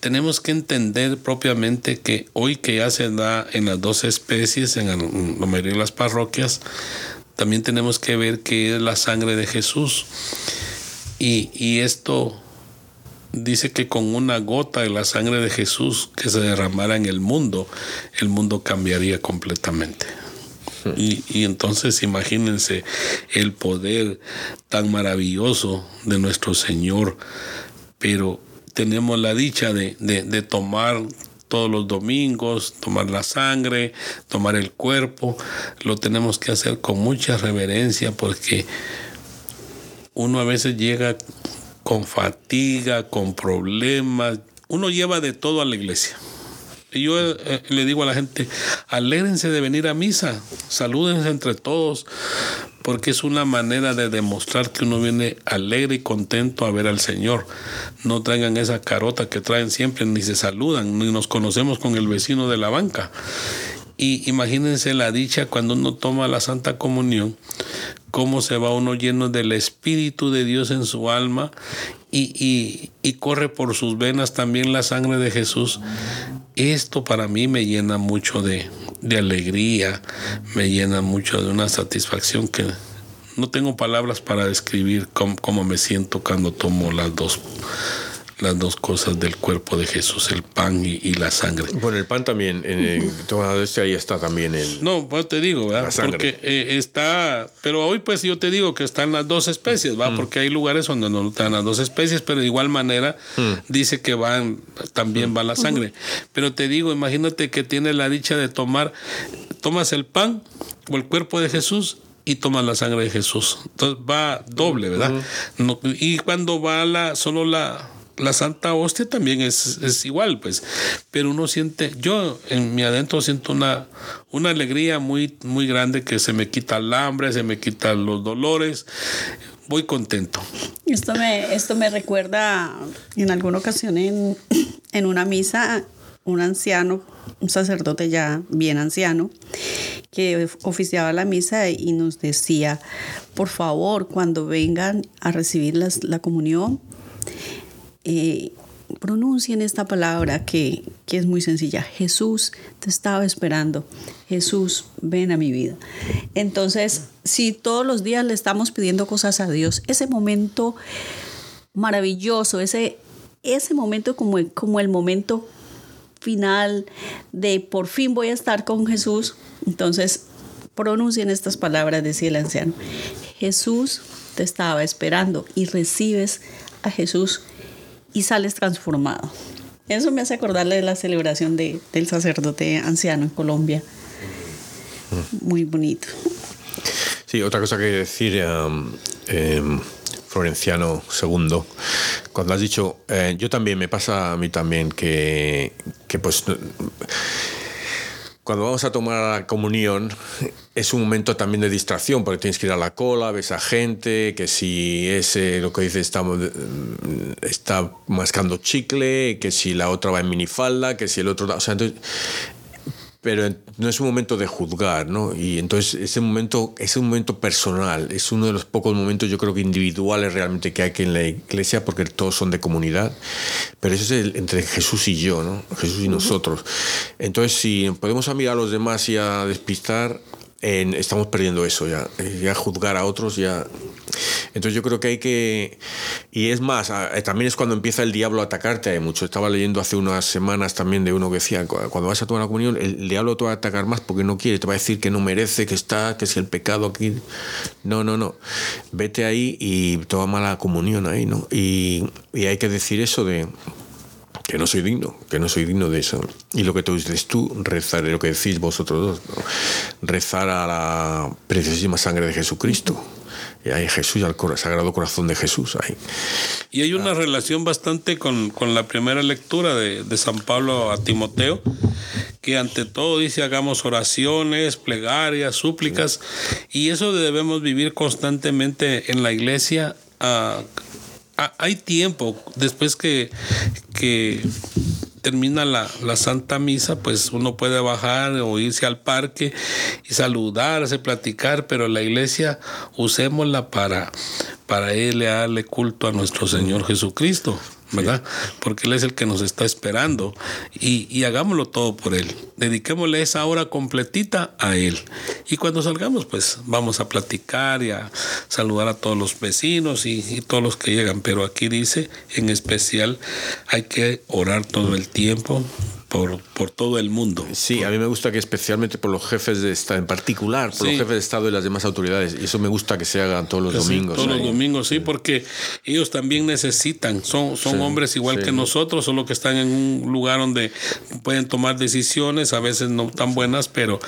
tenemos que entender propiamente que hoy que ya se da en las dos especies, en la mayoría de las parroquias, también tenemos que ver que es la sangre de Jesús. Y, y esto dice que con una gota de la sangre de Jesús que se derramara en el mundo, el mundo cambiaría completamente. Y, entonces imagínense el poder tan maravilloso de nuestro Señor, pero tenemos la dicha de, de tomar todos los domingos, tomar la sangre, tomar el cuerpo, lo tenemos que hacer con mucha reverencia porque uno a veces llega con fatiga, con problemas, uno lleva de todo a la iglesia. Y yo eh, le digo a la gente, alégrense de venir a misa, salúdense entre todos, porque es una manera de demostrar que uno viene alegre y contento a ver al Señor. No traigan esa carota que traen siempre, ni se saludan, ni nos conocemos con el vecino de la banca. Y imagínense la dicha cuando uno toma la Santa Comunión, cómo se va uno lleno del Espíritu de Dios en su alma y, y, corre por sus venas también la sangre de Jesús. Esto para mí me llena mucho de, de alegría, me llena mucho de una satisfacción que no tengo palabras para describir cómo, cómo me siento cuando tomo las dos las dos cosas del cuerpo de Jesús, el pan y, y la sangre. Bueno, el pan también, en el, todo este ahí está también el... No, pues te digo, ¿verdad? Porque eh, está, pero hoy pues yo te digo que están las dos especies, ¿va? Mm. Porque hay lugares donde no están las dos especies, pero de igual manera mm. dice que van, también mm. va la sangre. Pero te digo, imagínate que tienes la dicha de tomar, tomas el pan o el cuerpo de Jesús y tomas la sangre de Jesús. Entonces va doble, ¿verdad? No, y cuando va la, solo la la Santa Hostia también es, es, igual, pues. Pero uno siente, yo en mi adentro siento una, una alegría muy, muy grande que se me quita el hambre, se me quitan los dolores. Voy contento. Esto me, esto me recuerda en alguna ocasión en, en una misa, un anciano, un sacerdote ya bien anciano, que oficiaba la misa y nos decía, por favor, cuando vengan a recibir las, la comunión, eh, pronuncien esta palabra que, que, es muy sencilla. Jesús te estaba esperando. Jesús, ven a mi vida. Entonces, si todos los días le estamos pidiendo cosas a Dios, ese momento maravilloso, ese, ese momento como, como el momento final de por fin voy a estar con Jesús, entonces pronuncien estas palabras, decía el anciano. Jesús te estaba esperando y recibes a Jesús y sales transformado. Eso me hace acordarle de la celebración de, del sacerdote anciano en Colombia. Muy bonito. Sí, otra cosa que decir, um, eh, Florenciano II, cuando has dicho, eh, yo también, me pasa a mí también que, que pues cuando vamos a tomar la comunión es un momento también de distracción porque tienes que ir a la cola, ves a gente, que si ese, lo que dice, está, está mascando chicle, que si la otra va en minifalda, que si el otro... O sea, entonces, pero no es un momento de juzgar, ¿no? Y entonces ese momento es un momento personal, es uno de los pocos momentos yo creo que individuales realmente que hay aquí en la iglesia porque todos son de comunidad, pero eso es el, entre Jesús y yo, ¿no? Jesús y nosotros. Entonces si podemos a mirar a los demás y a despistar, eh, estamos perdiendo eso ya, ya juzgar a otros ya... Entonces yo creo que hay que... Y es más, eh, también es cuando empieza el diablo a atacarte. Hay mucho. Estaba leyendo hace unas semanas también de uno que decía, cu- cuando vas a tomar la comunión, el diablo te va a atacar más porque no quiere, te va a decir que no merece, que está, que si el pecado aquí... No, no, no. Vete ahí y toma la comunión ahí, ¿no? Y, y hay que decir eso de que no soy digno, que no soy digno de eso. Y lo que tú dices tú, rezar, lo que decís vosotros dos, ¿no? rezar a la preciosísima sangre de Jesucristo. Y ahí Jesús, y al sagrado corazón de Jesús. Ahí. Y hay una relación bastante con, con la primera lectura de, de San Pablo a Timoteo, que ante todo dice hagamos oraciones, plegarias, súplicas, y eso debemos vivir constantemente en la iglesia. ah, hay tiempo, después que, que termina la, la Santa Misa, pues uno puede bajar o irse al parque y saludarse, platicar, pero la iglesia usémosla para, para irle darle culto a nuestro Señor Jesucristo. ¿Verdad? Porque Él es el que nos está esperando y, y hagámoslo todo por Él. Dediquémosle esa hora completita a Él. Y cuando salgamos, pues vamos a platicar y a saludar a todos los vecinos y, y todos los que llegan. Pero aquí dice, en especial, hay que orar todo el tiempo por, por todo el mundo. Sí, a mí me gusta que especialmente por los jefes de Estado, en particular, por Sí. los jefes de Estado y las demás autoridades. Y eso me gusta que se haga todos los Sí, domingos. todos los domingos, sí, porque ellos también necesitan, son, son Sí, hombres igual que nosotros, solo que están en un lugar donde pueden tomar decisiones, a veces no tan buenas, pero,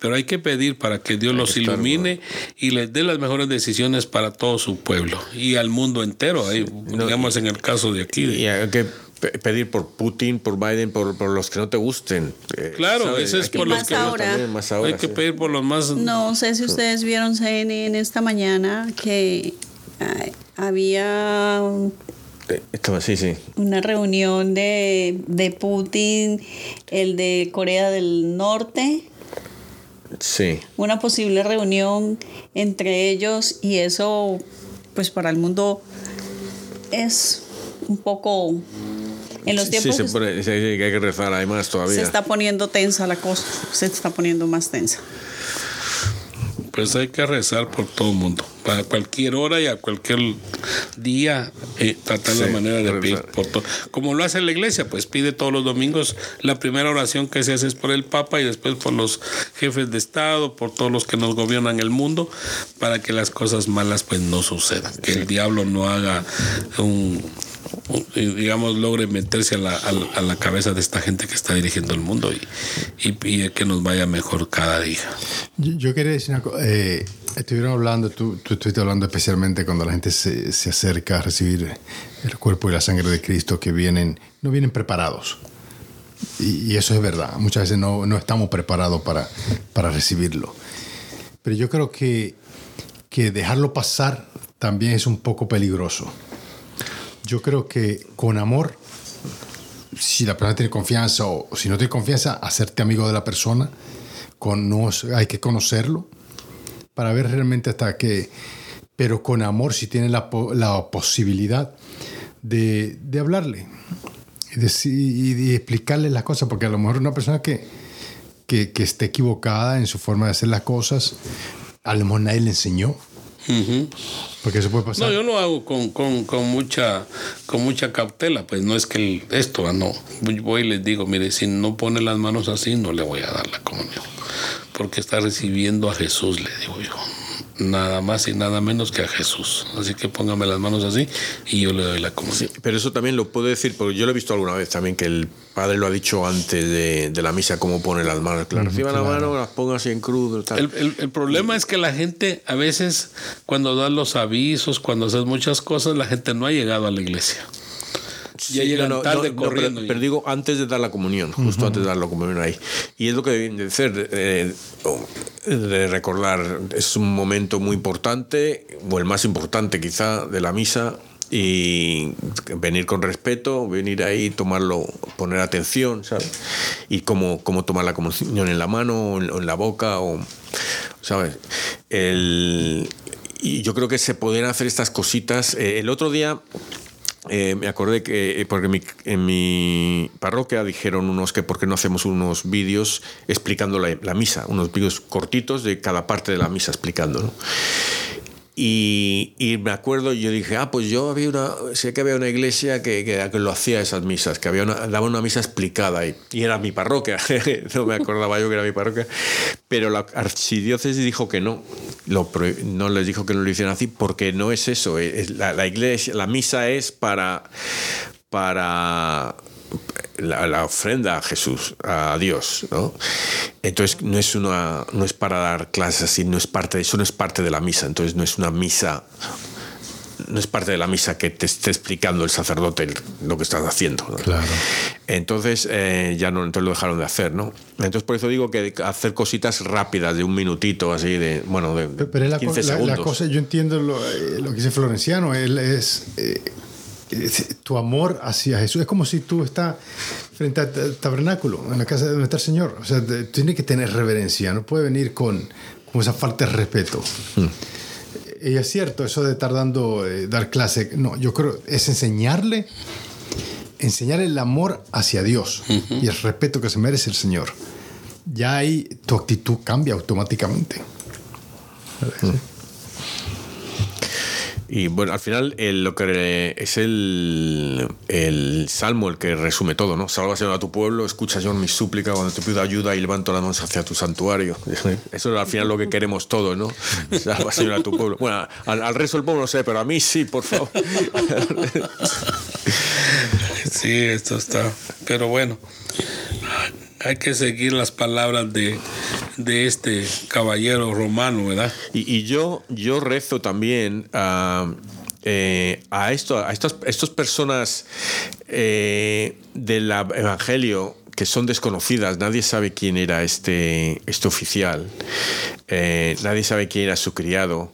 pero hay que pedir para que Dios los que estar, ilumine y les dé las mejores decisiones para todo su pueblo y al mundo entero, ahí, digamos en el caso de aquí. de- Y pe- pedir por Putin, por Biden, por, por los que no te gusten. Eh, Claro, ¿sabes? ese es por los que ahora. también, más ahora, hay que sí. pedir por los más... No sé si ustedes vieron CNN esta mañana que ay, había un- Eh, Estaba, sí, sí. una reunión de, de Putin, el de Corea del Norte, Sí. una posible reunión entre ellos y eso pues para el mundo es un poco en los Sí, tiempos se se, pone- sí, sí, que hay que rezar, hay más todavía. está poniendo tensa la cosa, se está poniendo más tensa. Pues hay que rezar por todo el mundo. Para cualquier hora y a cualquier día, eh, tratar la Sí, manera de rezar. pedir por todo. Como lo hace la iglesia, pues pide todos los domingos. La primera oración que se hace es por el Papa y después por los jefes de Estado, por todos los que nos gobiernan el mundo, para que las cosas malas pues no sucedan. Que el diablo no haga un, digamos, logre meterse a la, a la- cabeza de esta gente que está dirigiendo el mundo y, y, que nos vaya mejor cada día. Yo, yo quería decir una cosa. Eh, estuvieron hablando, tú, tú estuviste hablando especialmente cuando la gente se, se acerca a recibir el cuerpo y la sangre de Cristo, que vienen, no vienen preparados. Y, y eso es verdad. Muchas veces no, no estamos preparados para, para recibirlo. Pero yo creo que, que dejarlo pasar también es un poco peligroso. Yo creo que con amor, si la persona tiene confianza o, si no tiene confianza, hacerte amigo de la persona, con, no, hay que conocerlo para ver realmente hasta qué, pero con amor si tiene la, la posibilidad de, de hablarle y, y- y explicarle las cosas, porque a lo mejor una persona que, que, que esté equivocada en su forma de hacer las cosas, a lo mejor nadie le enseñó, Porque eso puede pasar. No, yo lo hago con, con, con mucha con mucha cautela, pues no es que el- esto, ah, no. Voy y les digo, mire, si no pone las manos así, no le voy a dar la comunión. Porque está recibiendo a Jesús, le digo yo. Nada más y nada menos que a Jesús. Así que póngame las manos así y yo le doy la comunión. Pero eso también lo puedo decir, porque yo lo he visto alguna vez también, que el padre lo ha dicho antes de, de la misa, cómo pone las manos. La reciba la mano, las ponga así en cruz. Tal. El, el- el problema es que la gente, a veces, cuando dan los avisos, cuando haces muchas cosas, la gente no ha llegado a la iglesia. Ya Sí, llegan no, no, tarde no, no, corriendo. pero, digo, antes de dar la comunión, justo antes de dar la comunión ahí. Y es lo que deben de ser, eh, de recordar, es un momento muy importante, o el más importante quizá de la misa, y venir con respeto, venir ahí, tomarlo, poner atención, ¿sabes? Y cómo, cómo tomar la comunión en la mano, o en, o en la boca, o, ¿sabes? El, y yo creo que se pueden hacer estas cositas. Eh, el otro día eh, me acordé que, eh, porque mi, en mi parroquia dijeron unos que por qué no hacemos unos vídeos explicando la, la misa, unos vídeos cortitos de cada parte de la misa explicando, ¿no? Y, me acuerdo, yo dije, ah, pues yo había una, sé que había una iglesia que, que, lo hacía esas misas, que había una, daba una misa explicada y, era mi parroquia, no me acordaba yo que era mi parroquia, pero la archidiócesis dijo que no, no les dijo que no lo hicieran así porque no es eso, es la, la iglesia, la misa es para, para la, la, ofrenda a Jesús, a Dios, ¿no? Entonces no es una, no es para dar clases así, no es parte, eso no es parte de la misa, entonces no es una misa, no es parte de la misa que te esté explicando el sacerdote lo que estás haciendo. ¿no? Claro. Entonces eh, ya no, entonces lo dejaron de hacer, ¿no? Entonces por eso digo que hacer cositas rápidas de un minutito, así de, bueno, de pero, pero 15 la, segundos. La, la, cosa, yo entiendo lo, lo que dice Florenciano, él es eh, tu amor hacia Jesús. Es como si tú estás frente al tabernáculo, en la casa de nuestro Señor. O sea, tiene que tener reverencia, no puede venir con, con esa falta de respeto. Hmm. Y es cierto, eso de estar dando, eh, dar clase, no, yo creo, es enseñarle, enseñar el amor hacia Dios uh -huh. y el respeto que se merece el Señor. Ya ahí tu actitud cambia automáticamente. Hmm. Y bueno, al final el, lo que es el, el, salmo el que resume todo, ¿no? Salva Señor a tu pueblo, escucha Señor mi súplica cuando te pido ayuda y levanto las manos hacia tu santuario. Eso es al final lo que queremos todos, ¿no? Salva Señor a tu pueblo. Bueno, al, al resto del pueblo no sé, pero a mí sí, por favor. Sí, esto está. Pero bueno, hay que seguir las palabras de, de este caballero romano, ¿verdad? Y, yo, yo rezo también uh, eh, a, esto, a estas, estas personas eh, del Evangelio que son desconocidas, nadie sabe quién era este, este oficial, eh, nadie sabe quién era su criado,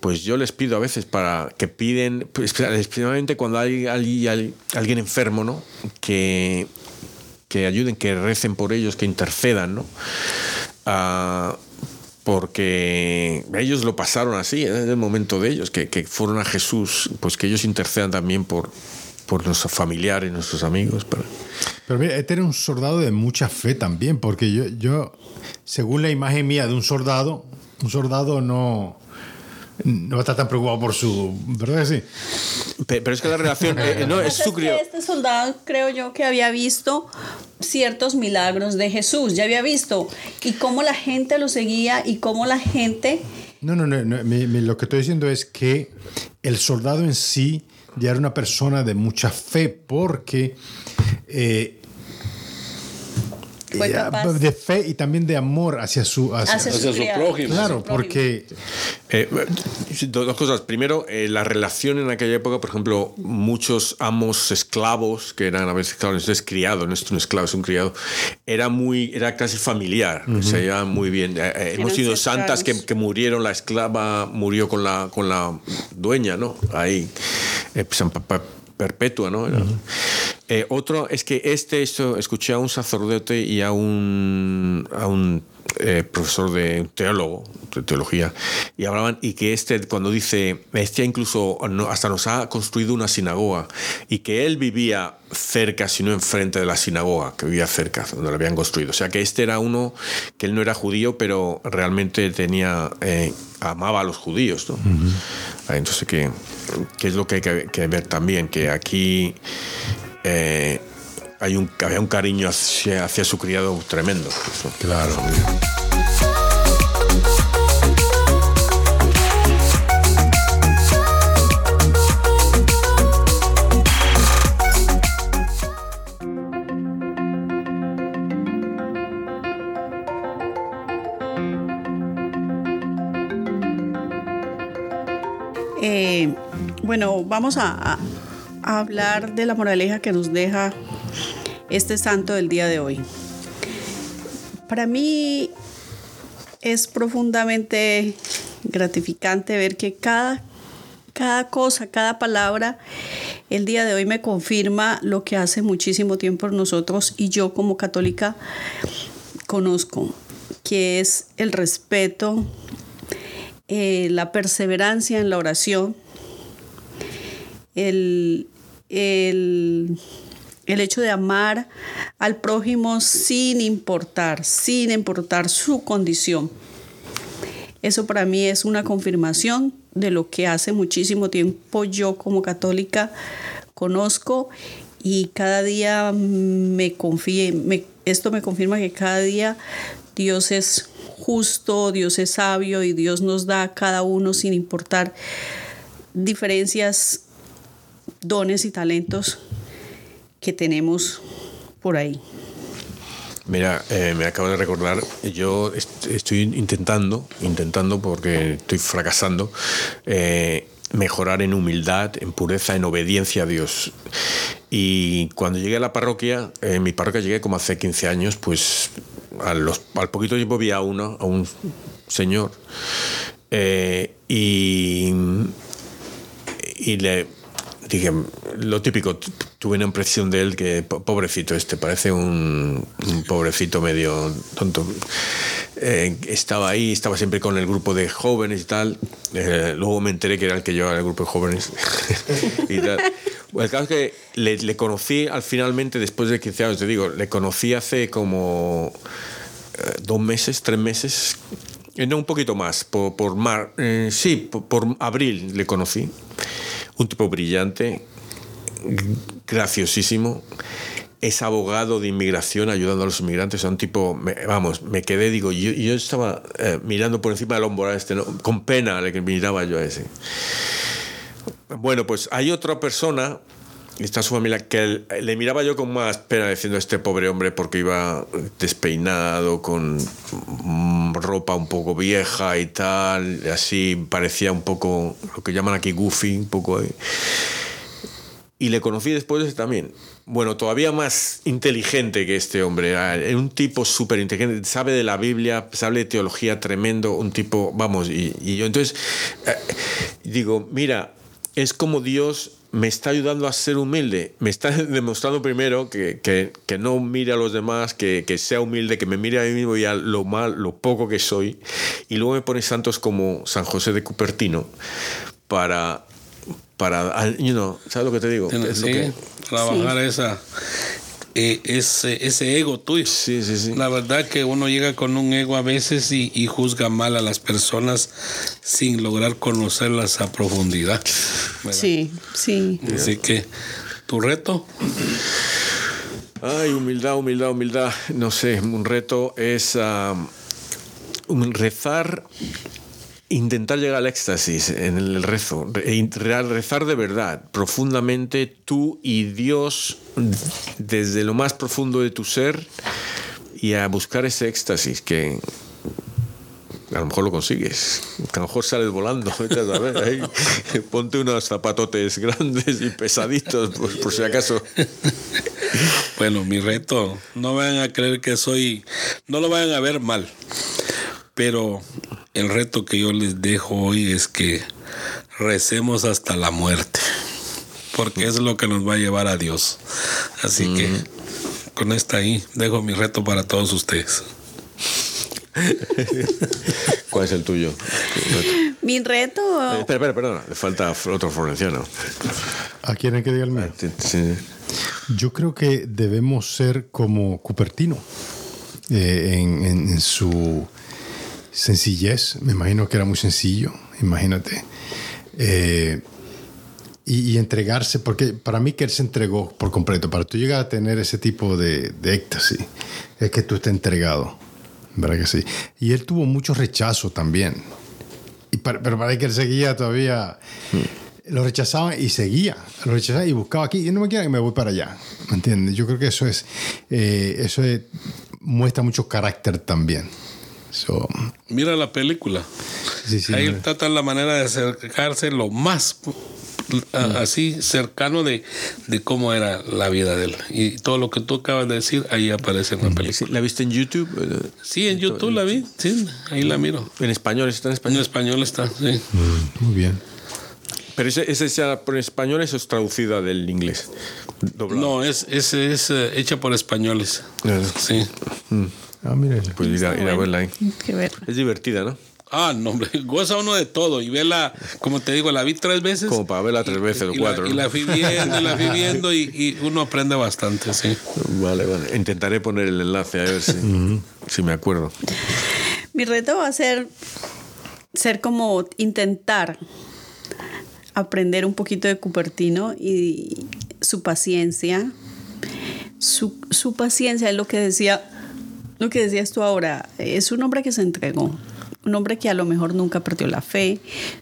pues yo les pido a veces para que piden, pues, especialmente cuando hay, hay, hay alguien enfermo, ¿no? que, que ayuden, que recen por ellos, que intercedan, ¿no? Uh, porque ellos lo pasaron así, en el momento de ellos, que, que, fueron a Jesús, pues que ellos intercedan también por, por nuestros familiares, nuestros amigos. Pero, pero mira, este era un soldado de mucha fe también, porque yo, yo, según la imagen mía de un soldado, un soldado no, no está tan preocupado por su. ¿Verdad que sí? Pero es que la relación. Eh, no, es su que Este soldado, creo yo, que había visto ciertos milagros de Jesús. Ya había visto. Y cómo la gente lo seguía y cómo la gente. No, no, no. no mi, mi, lo que estoy diciendo es que el soldado en sí ya era una persona de mucha fe porque. Eh, fue capaz. de fe y también de amor hacia su hacia, hacia su, su prójimo. Claro, porque eh, dos cosas. Primero, eh, la relación en aquella época, por ejemplo, muchos amos esclavos que eran a veces esclavos, es criado, no es un esclavo, es un criado, era muy, era casi familiar, uh -huh. se llevaba muy bien. Eh, hemos sido santas que, que, murieron, la esclava murió con la, con la dueña, ¿no? Ahí, perpetua, ¿no? Uh -huh. Eh, otro es que este, esto, escuché a un sacerdote y a un, a un eh, profesor de teólogo, de teología, y hablaban, y que este, cuando dice, este incluso hasta nos ha construido una sinagoga, y que él vivía cerca, sino enfrente de la sinagoga, que vivía cerca, donde la habían construido. O sea que este era uno que él no era judío, pero realmente tenía, eh, amaba a los judíos, ¿no? Uh -huh. Entonces, que, que, es lo que hay que, ver también, que aquí eh, hay un, había un cariño hacia, hacia su criado tremendo. Claro. Vamos a, hablar de la moraleja que nos deja este santo del día de hoy. Para mí es profundamente gratificante ver que cada, cada cosa, cada palabra, el día de hoy me confirma lo que hace muchísimo tiempo nosotros y yo como católica conozco, que es el respeto, eh, la perseverancia en la oración, el, el, el, hecho de amar al prójimo sin importar, sin importar su condición. Eso para mí es una confirmación de lo que hace muchísimo tiempo yo como católica conozco y cada día me confíe, me, esto me confirma que cada día Dios es justo, Dios es sabio y Dios nos da a cada uno sin importar diferencias, dones y talentos que tenemos por ahí. Mira, eh, me acabo de recordar, yo est- estoy intentando, intentando porque estoy fracasando, eh, mejorar en humildad, en pureza, en obediencia a Dios. Y cuando llegué a la parroquia, eh, en mi parroquia llegué como hace 15 años, pues al poquito tiempo vi a uno, a un señor, eh, y y le dije lo típico tu- tuve una impresión de él que po- pobrecito este parece un, pobrecito medio tonto. Eh, estaba ahí estaba siempre con el grupo de jóvenes y tal. Eh, luego me enteré que era el que llevaba el grupo de jóvenes. Bueno, el caso es que le, conocí al finalmente después de 15 años te digo le conocí hace como eh, dos meses, tres meses, no un poquito más, por, mar, sí, por abril le conocí. Un tipo brillante, graciosísimo, es abogado de inmigración ayudando a los inmigrantes, o sea, un tipo, me- vamos, me quedé, digo, yo, yo estaba eh, mirando por encima del hombro a este, ¿no? con pena le que miraba yo a ese. Bueno, pues hay otra persona, está su familia, que le miraba yo con más pena diciendo este pobre hombre porque iba despeinado, con ropa un poco vieja y tal, así parecía un poco lo que llaman aquí goofy, un poco ahí. Y le conocí después también. Bueno, todavía más inteligente que este hombre. Era era un tipo súper inteligente. Sabe de la Biblia, sabe de teología tremendo. Un tipo, vamos, y, y yo entonces eh, digo, mira, es como Dios me está ayudando a ser humilde. Me está demostrando primero que, que, que no mire a los demás, que, que sea humilde, que me mire a mí mismo y a lo mal, lo poco que soy. Y luego me pone santos como San José de Cupertino para para, you know, ¿sabes lo que te digo? Tienes Es lo sí, que- trabajar esa eh, ese, ese ego tuyo. Sí, sí, sí. La verdad que uno llega con un ego a veces y, y juzga mal a las personas sin lograr conocerlas a profundidad. ¿verdad? Sí, sí. Así que tu reto, Ay, humildad, humildad, humildad. No sé, un reto es ah, un rezar, intentar llegar al éxtasis en el rezo, re- e re- rezar de verdad, profundamente tú y Dios desde lo más profundo de tu ser y a buscar ese éxtasis que a lo mejor lo consigues, a lo mejor sales volando, ponte unos zapatotes grandes y pesaditos por, por si acaso. bueno, mi reto, no vayan a creer que soy, no lo vayan a ver mal, pero el reto que yo les dejo hoy es que recemos hasta la muerte, porque es lo que nos va a llevar a Dios. Así que con esta ahí dejo mi reto para todos ustedes. ¿Cuál es el tuyo? Mi reto, Eh, espera, espera, perdona. Le falta otro florenciano. ¿A quieren que diga el mío? Sí. Yo creo que debemos ser como Cupertino eh, en, en- en su sencillez. Me imagino que era muy sencillo, imagínate. Eh, y, y entregarse, porque para mí que él se entregó por completo. Para tú llegar a tener ese tipo de, de éxtasis, es que tú estés entregado. ¿Verdad que sí? Y él tuvo mucho rechazo también. Y para- pero para que él seguía todavía. Lo rechazaban y seguía. Lo rechazaban y buscaba aquí. Y no me quieren, me voy para allá. ¿Me entiendes? Yo creo que eso es. eh, eso es- muestra mucho carácter también. So, Mira la película. sí, sí, Ahí tratan la manera de acercarse lo más a- así cercano de, de cómo era la vida de él. Y todo lo que tú acabas de decir, ahí aparece en la película. ¿La viste en YouTube? Sí, en YouTube la vi, sí, ahí la miro. En español, está en En español. español está, sí. Mm, muy bien. Pero ese, ese ya por español, eso es traducida del inglés. Doblado. No, es, es, es eh, hecha por españoles. Eh, Sí. Ah, mira. Pues ir a, ir a verla ahí. ver. Es divertida, ¿no? Ah, no, hombre, goza uno de todo. Y vela, como te digo, la vi tres veces. Como para verla tres veces o y cuatro. La, ¿no? y la fui viendo, y la fui viendo, y, y uno aprende bastante, sí. Vale, vale. Intentaré poner el enlace a ver si, si me acuerdo. Mi reto va a ser ser como intentar aprender un poquito de Cupertino y su paciencia. Su, su paciencia es lo que decía, lo que decías tú ahora. Es un hombre que se entregó. Un hombre que a lo mejor nunca perdió la fe,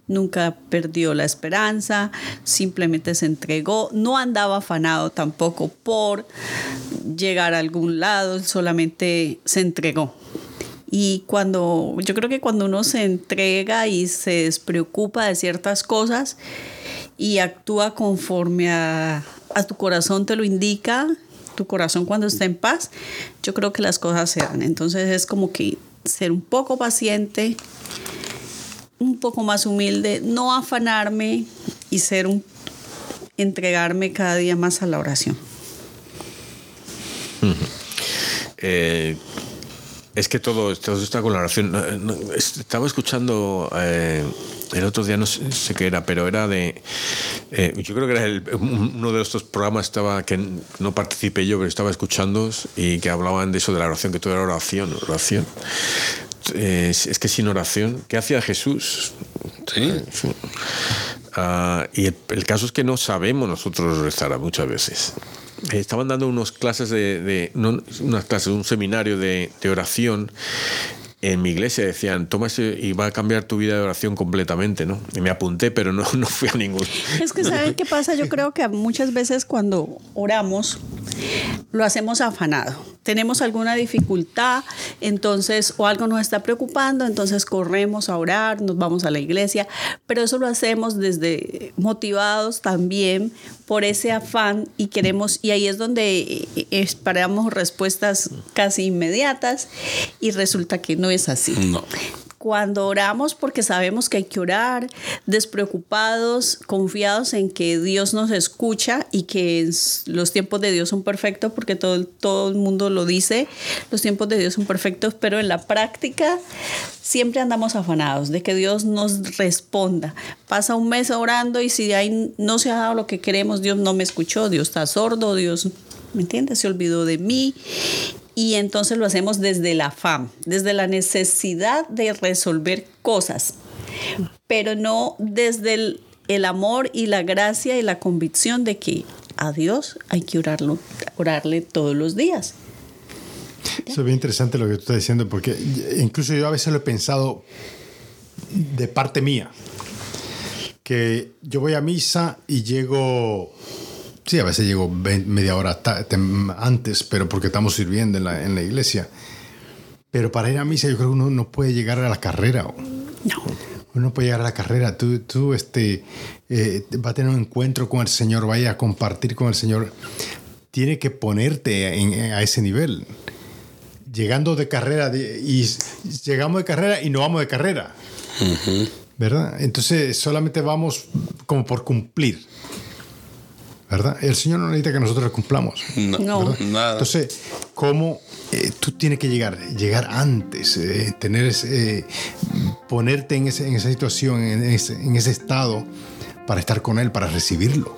nunca perdió la esperanza, simplemente se entregó, no andaba afanado tampoco por llegar a algún lado, solamente se entregó. Y cuando, yo creo que cuando uno se entrega y se despreocupa de ciertas cosas y actúa conforme a, a tu corazón te lo indica, tu corazón cuando está en paz, yo creo que las cosas se dan. Entonces es como que ser un poco paciente, un poco más humilde, no afanarme y ser un entregarme cada día más a la oración. Eh, es que todo, todo está con la oración. Estaba escuchando eh, el otro día, no sé, qué era, pero era de. Eh, yo creo que era uno de estos programas estaba que no participé yo, pero estaba escuchando y que hablaban de eso de la oración, que todo era oración, oración. es que sin oración, ¿qué hacía Jesús? Sí. Ah, y el, caso es que no sabemos nosotros rezar muchas veces. Estaban dando unas clases de, unas clases, un seminario de, de oración en mi iglesia decían, toma y va a cambiar tu vida de oración completamente, ¿no? Y me apunté, pero no, no fui a ningún. Es que, ¿saben qué pasa? Yo creo que muchas veces cuando oramos, lo hacemos afanado. Tenemos alguna dificultad, entonces, o algo nos está preocupando, entonces corremos a orar, nos vamos a la iglesia, pero eso lo hacemos desde motivados también por ese afán y queremos, y ahí es donde esperamos respuestas casi inmediatas y resulta que no es así. No cuando oramos porque sabemos que hay que orar, despreocupados, confiados en que Dios nos escucha y que los tiempos de Dios son perfectos, porque todo, todo el mundo lo dice, los tiempos de Dios son perfectos, pero en la práctica siempre andamos afanados de que Dios nos responda. Pasa un mes orando y si ahí no se ha dado lo que queremos, Dios no me escuchó, Dios está sordo, Dios, ¿me entiendes? Se olvidó de mí y entonces lo hacemos desde la afán, desde la necesidad de resolver cosas, pero no desde el, amor y la gracia y la convicción de que a Dios hay que orarlo, orarle todos los días. Eso es bien interesante lo que tú estás diciendo, porque incluso yo a veces lo he pensado de parte mía, que yo voy a misa y llego Sí, a veces llego media hora antes, pero porque estamos sirviendo en la, en la, iglesia. Pero para ir a misa yo creo que uno no puede llegar a la carrera. No. Uno puede llegar a la carrera. Tú, tú este, eh, va a tener un encuentro con el Señor, vaya a compartir con el Señor. Tiene que ponerte a ese nivel. Llegando de carrera y llegamos de carrera y no vamos de carrera. ¿Verdad? Entonces solamente vamos como por cumplir. ¿Verdad? El Señor no necesita que nosotros cumplamos. No, nada. Entonces, ¿cómo eh, tú tienes que llegar? Llegar antes, eh, tener eh, ponerte en, ese, en, esa situación, en ese, en ese estado, para estar con Él, para recibirlo.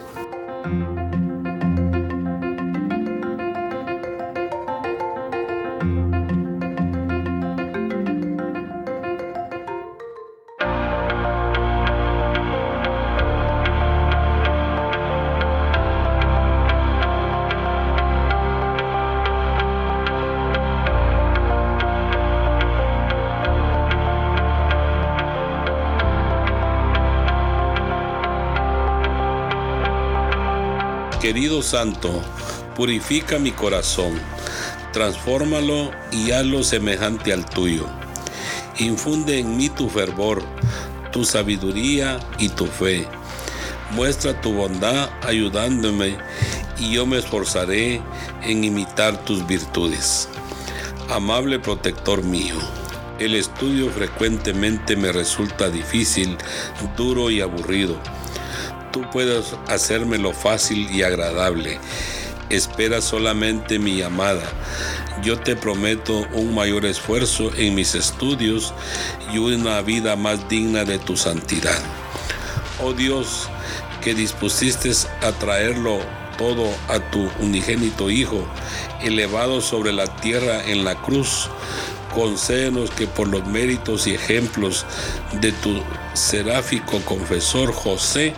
Querido Santo, purifica mi corazón, transfórmalo y hazlo semejante al tuyo. Infunde en mí tu fervor, tu sabiduría y tu fe. Muestra tu bondad ayudándome y yo me esforzaré en imitar tus virtudes. Amable protector mío, el estudio frecuentemente me resulta difícil, duro y aburrido tú puedes hacérmelo fácil y agradable. Espera solamente mi llamada. Yo te prometo un mayor esfuerzo en mis estudios y una vida más digna de tu santidad. Oh Dios, que dispusiste a traerlo todo a tu unigénito Hijo, elevado sobre la tierra en la cruz, concédenos que por los méritos y ejemplos de tu seráfico confesor José,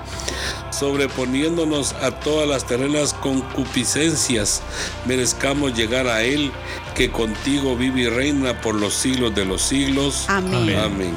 sobreponiéndonos a todas las terrenas concupiscencias, merezcamos llegar a Él, que contigo vive y reina por los siglos de los siglos. Amén. Amén.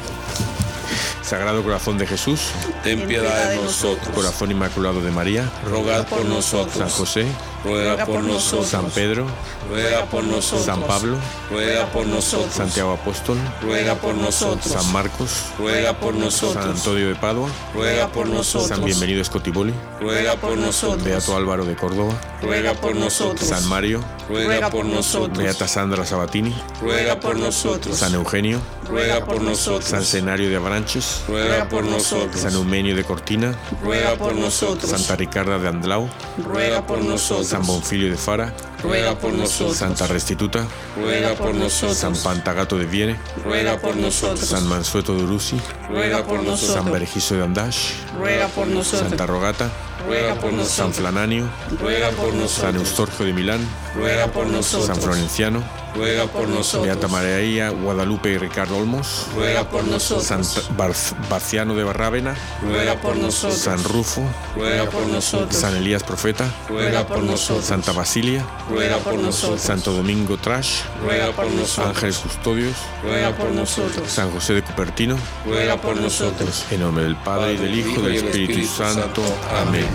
Sagrado Corazón de Jesús, Ten piedad de nosotros. Corazón Inmaculado de María, Rogad por San nosotros. José, Ruega por nosotros. San Pedro, Ruega por nosotros. San Pablo, Ruega por nosotros. Santiago Apóstol, Ruega por nosotros. San Marcos, Ruega por San nosotros. Antonio de Padua, Ruega por nosotros. San Bienvenido Scotiboli, Ruega por nosotros. Beato Álvaro de Córdoba, Ruega por nosotros. San Mario, Ruega por nosotros. Beata Sandra Sabatini, Ruega por nosotros. San Eugenio, Ruega por San nosotros. Senario de Abranches, Ruega por nosotros. San Eumenio de Cortina, Ruega por nosotros. Santa Ricarda de Andlau, Ruega por nosotros. San Bonfilio de Fara, Ruega por nosotros. Santa Restituta, Ruega por nosotros. San Pantagato de Viene, Ruega por nosotros. San Mansueto de Urusi, Ruega por San nosotros. Bergiso de Andash, Ruega por nosotros. Santa Rogata, Ruega por San nosotros. Flananio, Ruega por San nosotros. Eustorgio de Milán, Ruega por nosotros. San Florenciano, Ruega por nosotros. Beata María Guadalupe y Ricardo Olmos, Ruega por nosotros. San Bar- Barciano de Barrávena, Ruega por nosotros. San Rufo, Ruega por nosotros. San Elías Profeta, Ruega por nosotros. Santa Basilia, Ruega por nosotros. Santo Domingo Trash, Ruega por nosotros. Ángeles Custodios, Ruega por nosotros. San José de Cupertino, Ruega por nosotros. en nombre del Padre y del Hijo y del Espíritu Santo. Amén.